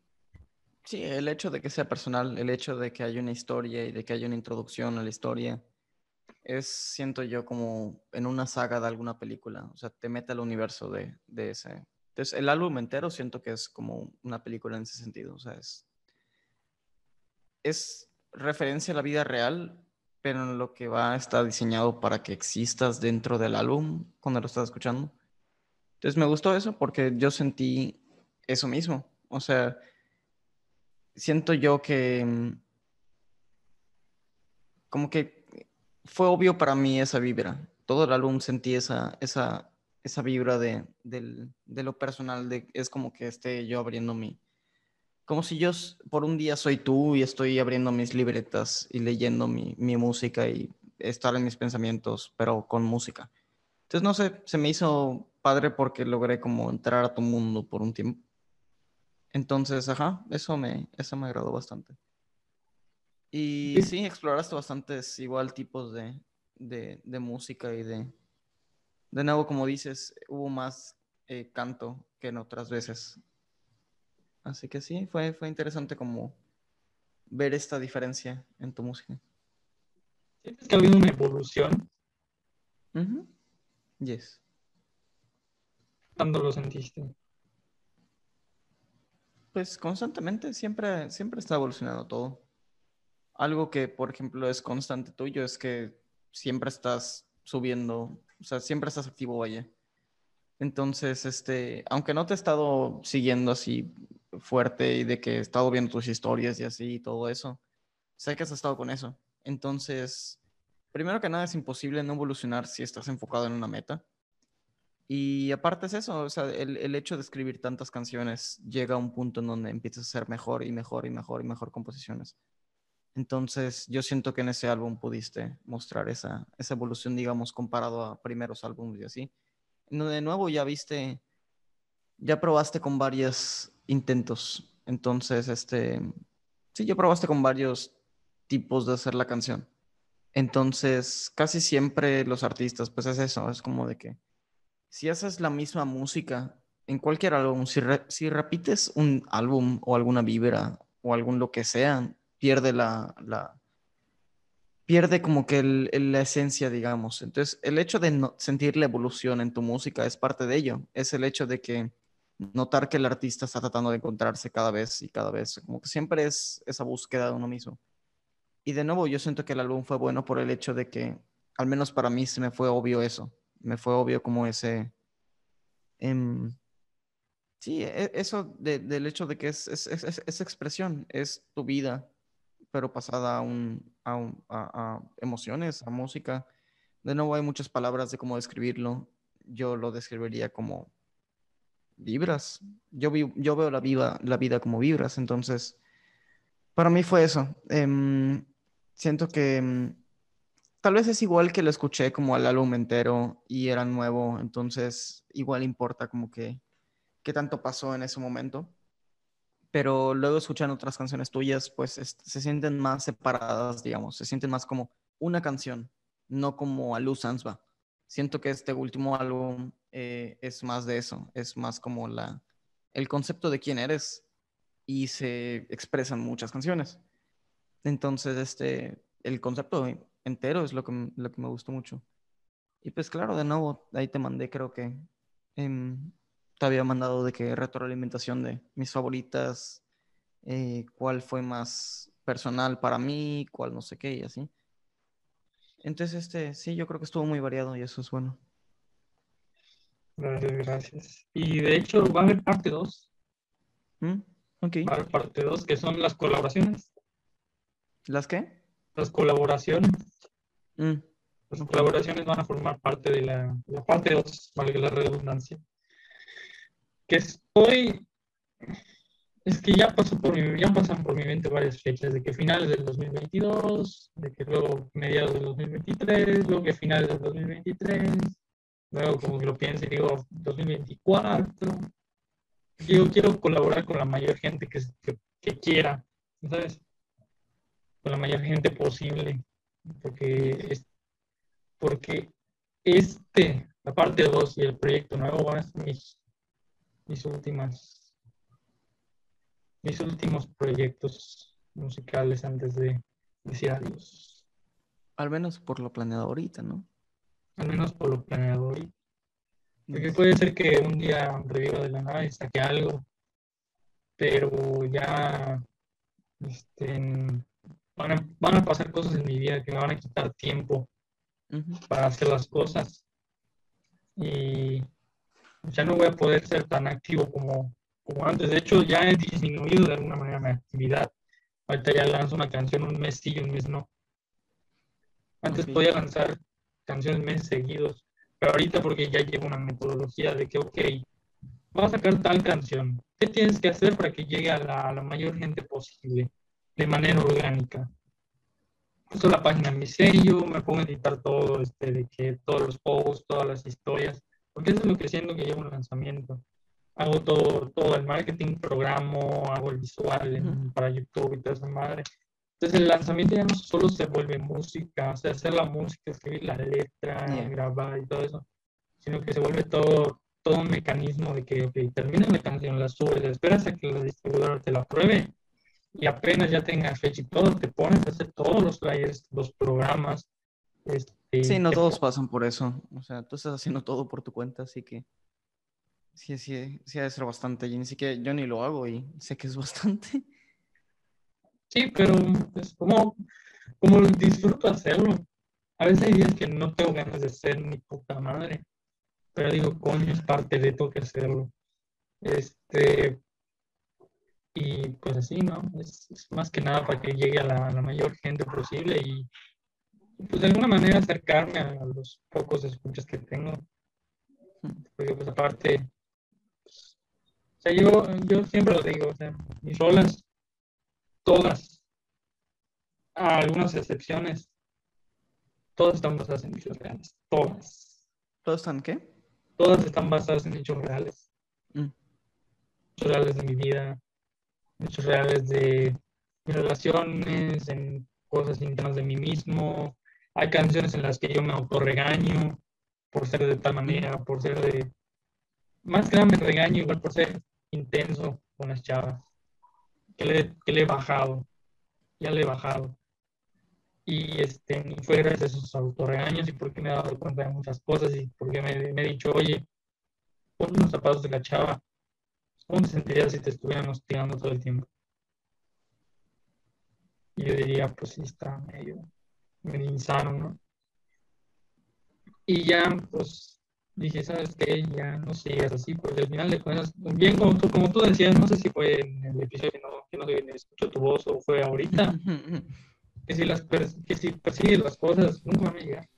Speaker 1: sí, el hecho de que sea personal, el hecho de que haya una historia y de que haya una introducción a la historia, es, siento yo, como en una saga de alguna película, o sea, te mete al universo de, de ese. Entonces, el álbum entero siento que es como una película en ese sentido, o sea, es, es referencia a la vida real, pero en lo que va está diseñado para que existas dentro del álbum cuando lo estás escuchando. Entonces me gustó eso porque yo sentí eso mismo. O sea, siento yo que mm, como que fue obvio para mí esa vibra. Todo el álbum sentí esa, esa, esa vibra de, del- de lo personal, de, es como que esté yo abriendo mi... Como si yo por un día soy tú y estoy abriendo mis libretas y leyendo mi, mi música y estar en mis pensamientos, pero con música. Entonces, no sé, se me hizo padre porque logré como entrar a tu mundo por un tiempo. Entonces, ajá, eso me, eso me agradó bastante. Y
Speaker 2: Sí.
Speaker 1: sí, exploraste bastantes igual tipos de, de, de música y de... De nuevo, como dices, hubo más eh, canto que en otras veces. Así que sí, fue, fue interesante como ver esta diferencia en tu música.
Speaker 2: ¿Sientes que ha habido una evolución?
Speaker 1: Ujú. Yes.
Speaker 2: ¿Cuándo lo sentiste?
Speaker 1: Pues constantemente, siempre, siempre está evolucionando todo. Algo que, por ejemplo, es constante tuyo es que siempre estás subiendo, o sea, siempre estás activo, vaya. Entonces, este, aunque no te he estado siguiendo así fuerte y de que he estado viendo tus historias y así y todo eso, sé que has estado con eso. Entonces, primero que nada es imposible no evolucionar si estás enfocado en una meta. Y aparte es eso, o sea, el, el hecho de escribir tantas canciones llega a un punto en donde empiezas a hacer mejor y mejor y mejor y mejor composiciones. Entonces, yo siento que en ese álbum pudiste mostrar esa, esa evolución, digamos, comparado a primeros álbumes y así. De nuevo, ya viste, ya probaste con varios intentos. Entonces, este, sí, ya probaste con varios tipos de hacer la canción. Entonces, casi siempre los artistas, pues es eso, es como de que si haces la misma música en cualquier álbum, si, si repites un álbum o alguna vibra o algún lo que sea, pierde la, la pierde como que la esencia, digamos. Entonces, el hecho de no- sentir la evolución en tu música es parte de ello. Es el hecho de que notar que el artista está tratando de encontrarse cada vez y cada vez, como que siempre es esa búsqueda de uno mismo. Y de nuevo, yo siento que el álbum fue bueno por el hecho de que, al menos para mí, se me fue obvio eso. Me fue obvio como ese... em, sí, e- eso de- del hecho de que es, es- es- es expresión, es tu vida, pero pasada a, un, a, a- emociones, a música. De nuevo, hay muchas palabras de cómo describirlo. Yo lo describiría como vibras. Yo, vi- yo veo la, viva, la vida como vibras, entonces, para mí fue eso. Em, siento que em, tal vez es igual que lo escuché como al álbum entero y era nuevo, entonces igual importa como que qué tanto pasó en ese momento. Pero luego escuchan otras canciones tuyas, pues es- se sienten más separadas, digamos, se sienten más como una canción, no como a Luz Ansba. Siento que este último álbum eh, es más de eso, es más como la, el concepto de quién eres y se expresan muchas canciones. Entonces, este, el concepto entero es lo que, lo que me gustó mucho. Y pues claro, de nuevo, ahí te mandé, creo que em, te había mandado de que retroalimentación de mis favoritas, eh, cuál fue más personal para mí, cuál no sé qué y así. Entonces, este, sí, yo creo que estuvo muy variado y eso es bueno.
Speaker 2: Gracias, gracias. Y de hecho va a haber parte 2,
Speaker 1: ¿Mm?
Speaker 2: Va a haber parte 2, que son las colaboraciones.
Speaker 1: ¿Las qué?
Speaker 2: Las colaboraciones.
Speaker 1: Mm,
Speaker 2: Las colaboraciones van a formar parte de la, la parte 2, valga la redundancia. Que estoy. Es que ya pasó por ya pasan por mi mente varias fechas, de que finales del 2022, de que luego mediados del 2023, luego que finales del 2023. Luego como que lo pienso y digo, 2024. Yo quiero colaborar con la mayor gente que, que, que quiera, ¿sabes? Con la mayor gente posible. Porque, es, porque este, la parte 2 y el proyecto nuevo van a ser mis, mis últimas, mis últimos proyectos musicales antes de decir adiós.
Speaker 1: Al menos por lo planeado ahorita, ¿no?
Speaker 2: Al menos por lo planeado hoy. Porque puede ser que un día reviva de la nada y saque algo, pero ya este, van, a, van a pasar cosas en mi vida que me van a quitar tiempo
Speaker 1: Ujú.
Speaker 2: para hacer las cosas. Y ya no voy a poder ser tan activo como, como antes. De hecho, ya he disminuido de alguna manera mi actividad. Ahorita ya lanzo una canción un mes sí y un mes no. Antes
Speaker 1: Ok.
Speaker 2: podía lanzar canciones meses seguidos, pero ahorita porque ya llevo una metodología de que, ok, vas a sacar tal canción. ¿Qué tienes que hacer para que llegue a la, a la mayor gente posible de manera orgánica? Uso la página en mi sello, me pongo a editar todo, este, de que todos los posts, todas las historias, porque eso es lo que siento que lleva un lanzamiento. Hago todo, todo el marketing, programo, hago el visual en- para YouTube y toda esa madre. Entonces el lanzamiento ya no solo se vuelve música, o sea, hacer la música, escribir la letra,
Speaker 1: Yeah.
Speaker 2: grabar y todo eso, sino que se vuelve todo, todo un mecanismo de que, ok, terminas la canción, la subes, esperas a que la distribuidora te la pruebe y apenas ya tengas fecha y todo, te pones a hacer todos los flyers, los programas. Este,
Speaker 1: Sí, no
Speaker 2: te
Speaker 1: todos pasan por eso. O sea, tú estás haciendo todo por tu cuenta, así que sí, sí, sí ha de ser bastante. Y ni siquiera yo ni lo hago y sé que es bastante.
Speaker 2: Sí, pero pues, como, como disfruto hacerlo. A veces hay días que no tengo ganas de hacer ni puta madre. Pero digo, coño, es parte de tengo que hacerlo. Este, y pues así, ¿no? Es, es más que nada para que llegue a la, a la mayor gente posible y pues de alguna manera acercarme a los pocos escuchas que tengo. Porque pues aparte, pues, o sea, yo, yo siempre lo digo, o sea, mis rolas todas, a algunas excepciones, todas están basadas en hechos reales. Todas.
Speaker 1: ¿Todos están qué?
Speaker 2: Todas están basadas en hechos reales.
Speaker 1: Mm.
Speaker 2: Hechos reales de mi vida, hechos reales de mis relaciones, en cosas internas de mí mismo. Hay canciones en las que yo me autorregaño por ser de tal manera, por ser de... Más que nada me regaño igual por ser intenso con las chavas que le, que le he bajado, ya le he bajado. Y este, y fue gracias a esos autorregaños y porque me he dado cuenta de muchas cosas y porque me, me he dicho, oye, pon los zapatos de la chava, ¿cómo te sentirías si te estuvieran hostigando todo el tiempo? Y yo diría, pues sí, está medio, medio insano, ¿no? Y ya, pues, dije, ¿sabes qué? Ya no sigas así, porque al final de cuentas, bien como tú, como tú decías, no sé si fue en el episodio que no, que no se escuchó tu voz o fue ahorita, que si, las que si persigues las cosas, nunca van a llegar.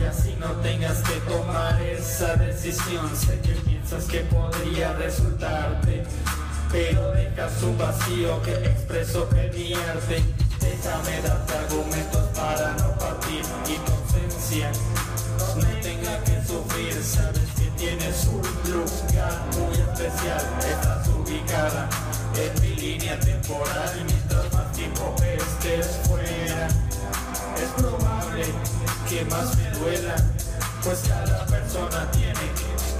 Speaker 4: y
Speaker 3: así no tengas que tomar esa decisión. Sé que piensas que podría resultarte, pero dejas un vacío que expreso en mi arte. Déjame darte argumentos para no partir y tu ausencia no tenga que sufrir. Sabes que tienes un lugar muy especial, estás ubicada en mi línea temporal y mientras más tiempo estés fuera que más me duela, pues cada persona tiene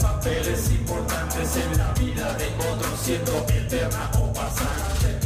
Speaker 3: papeles importantes en la vida de otro, siendo eterna o pasante.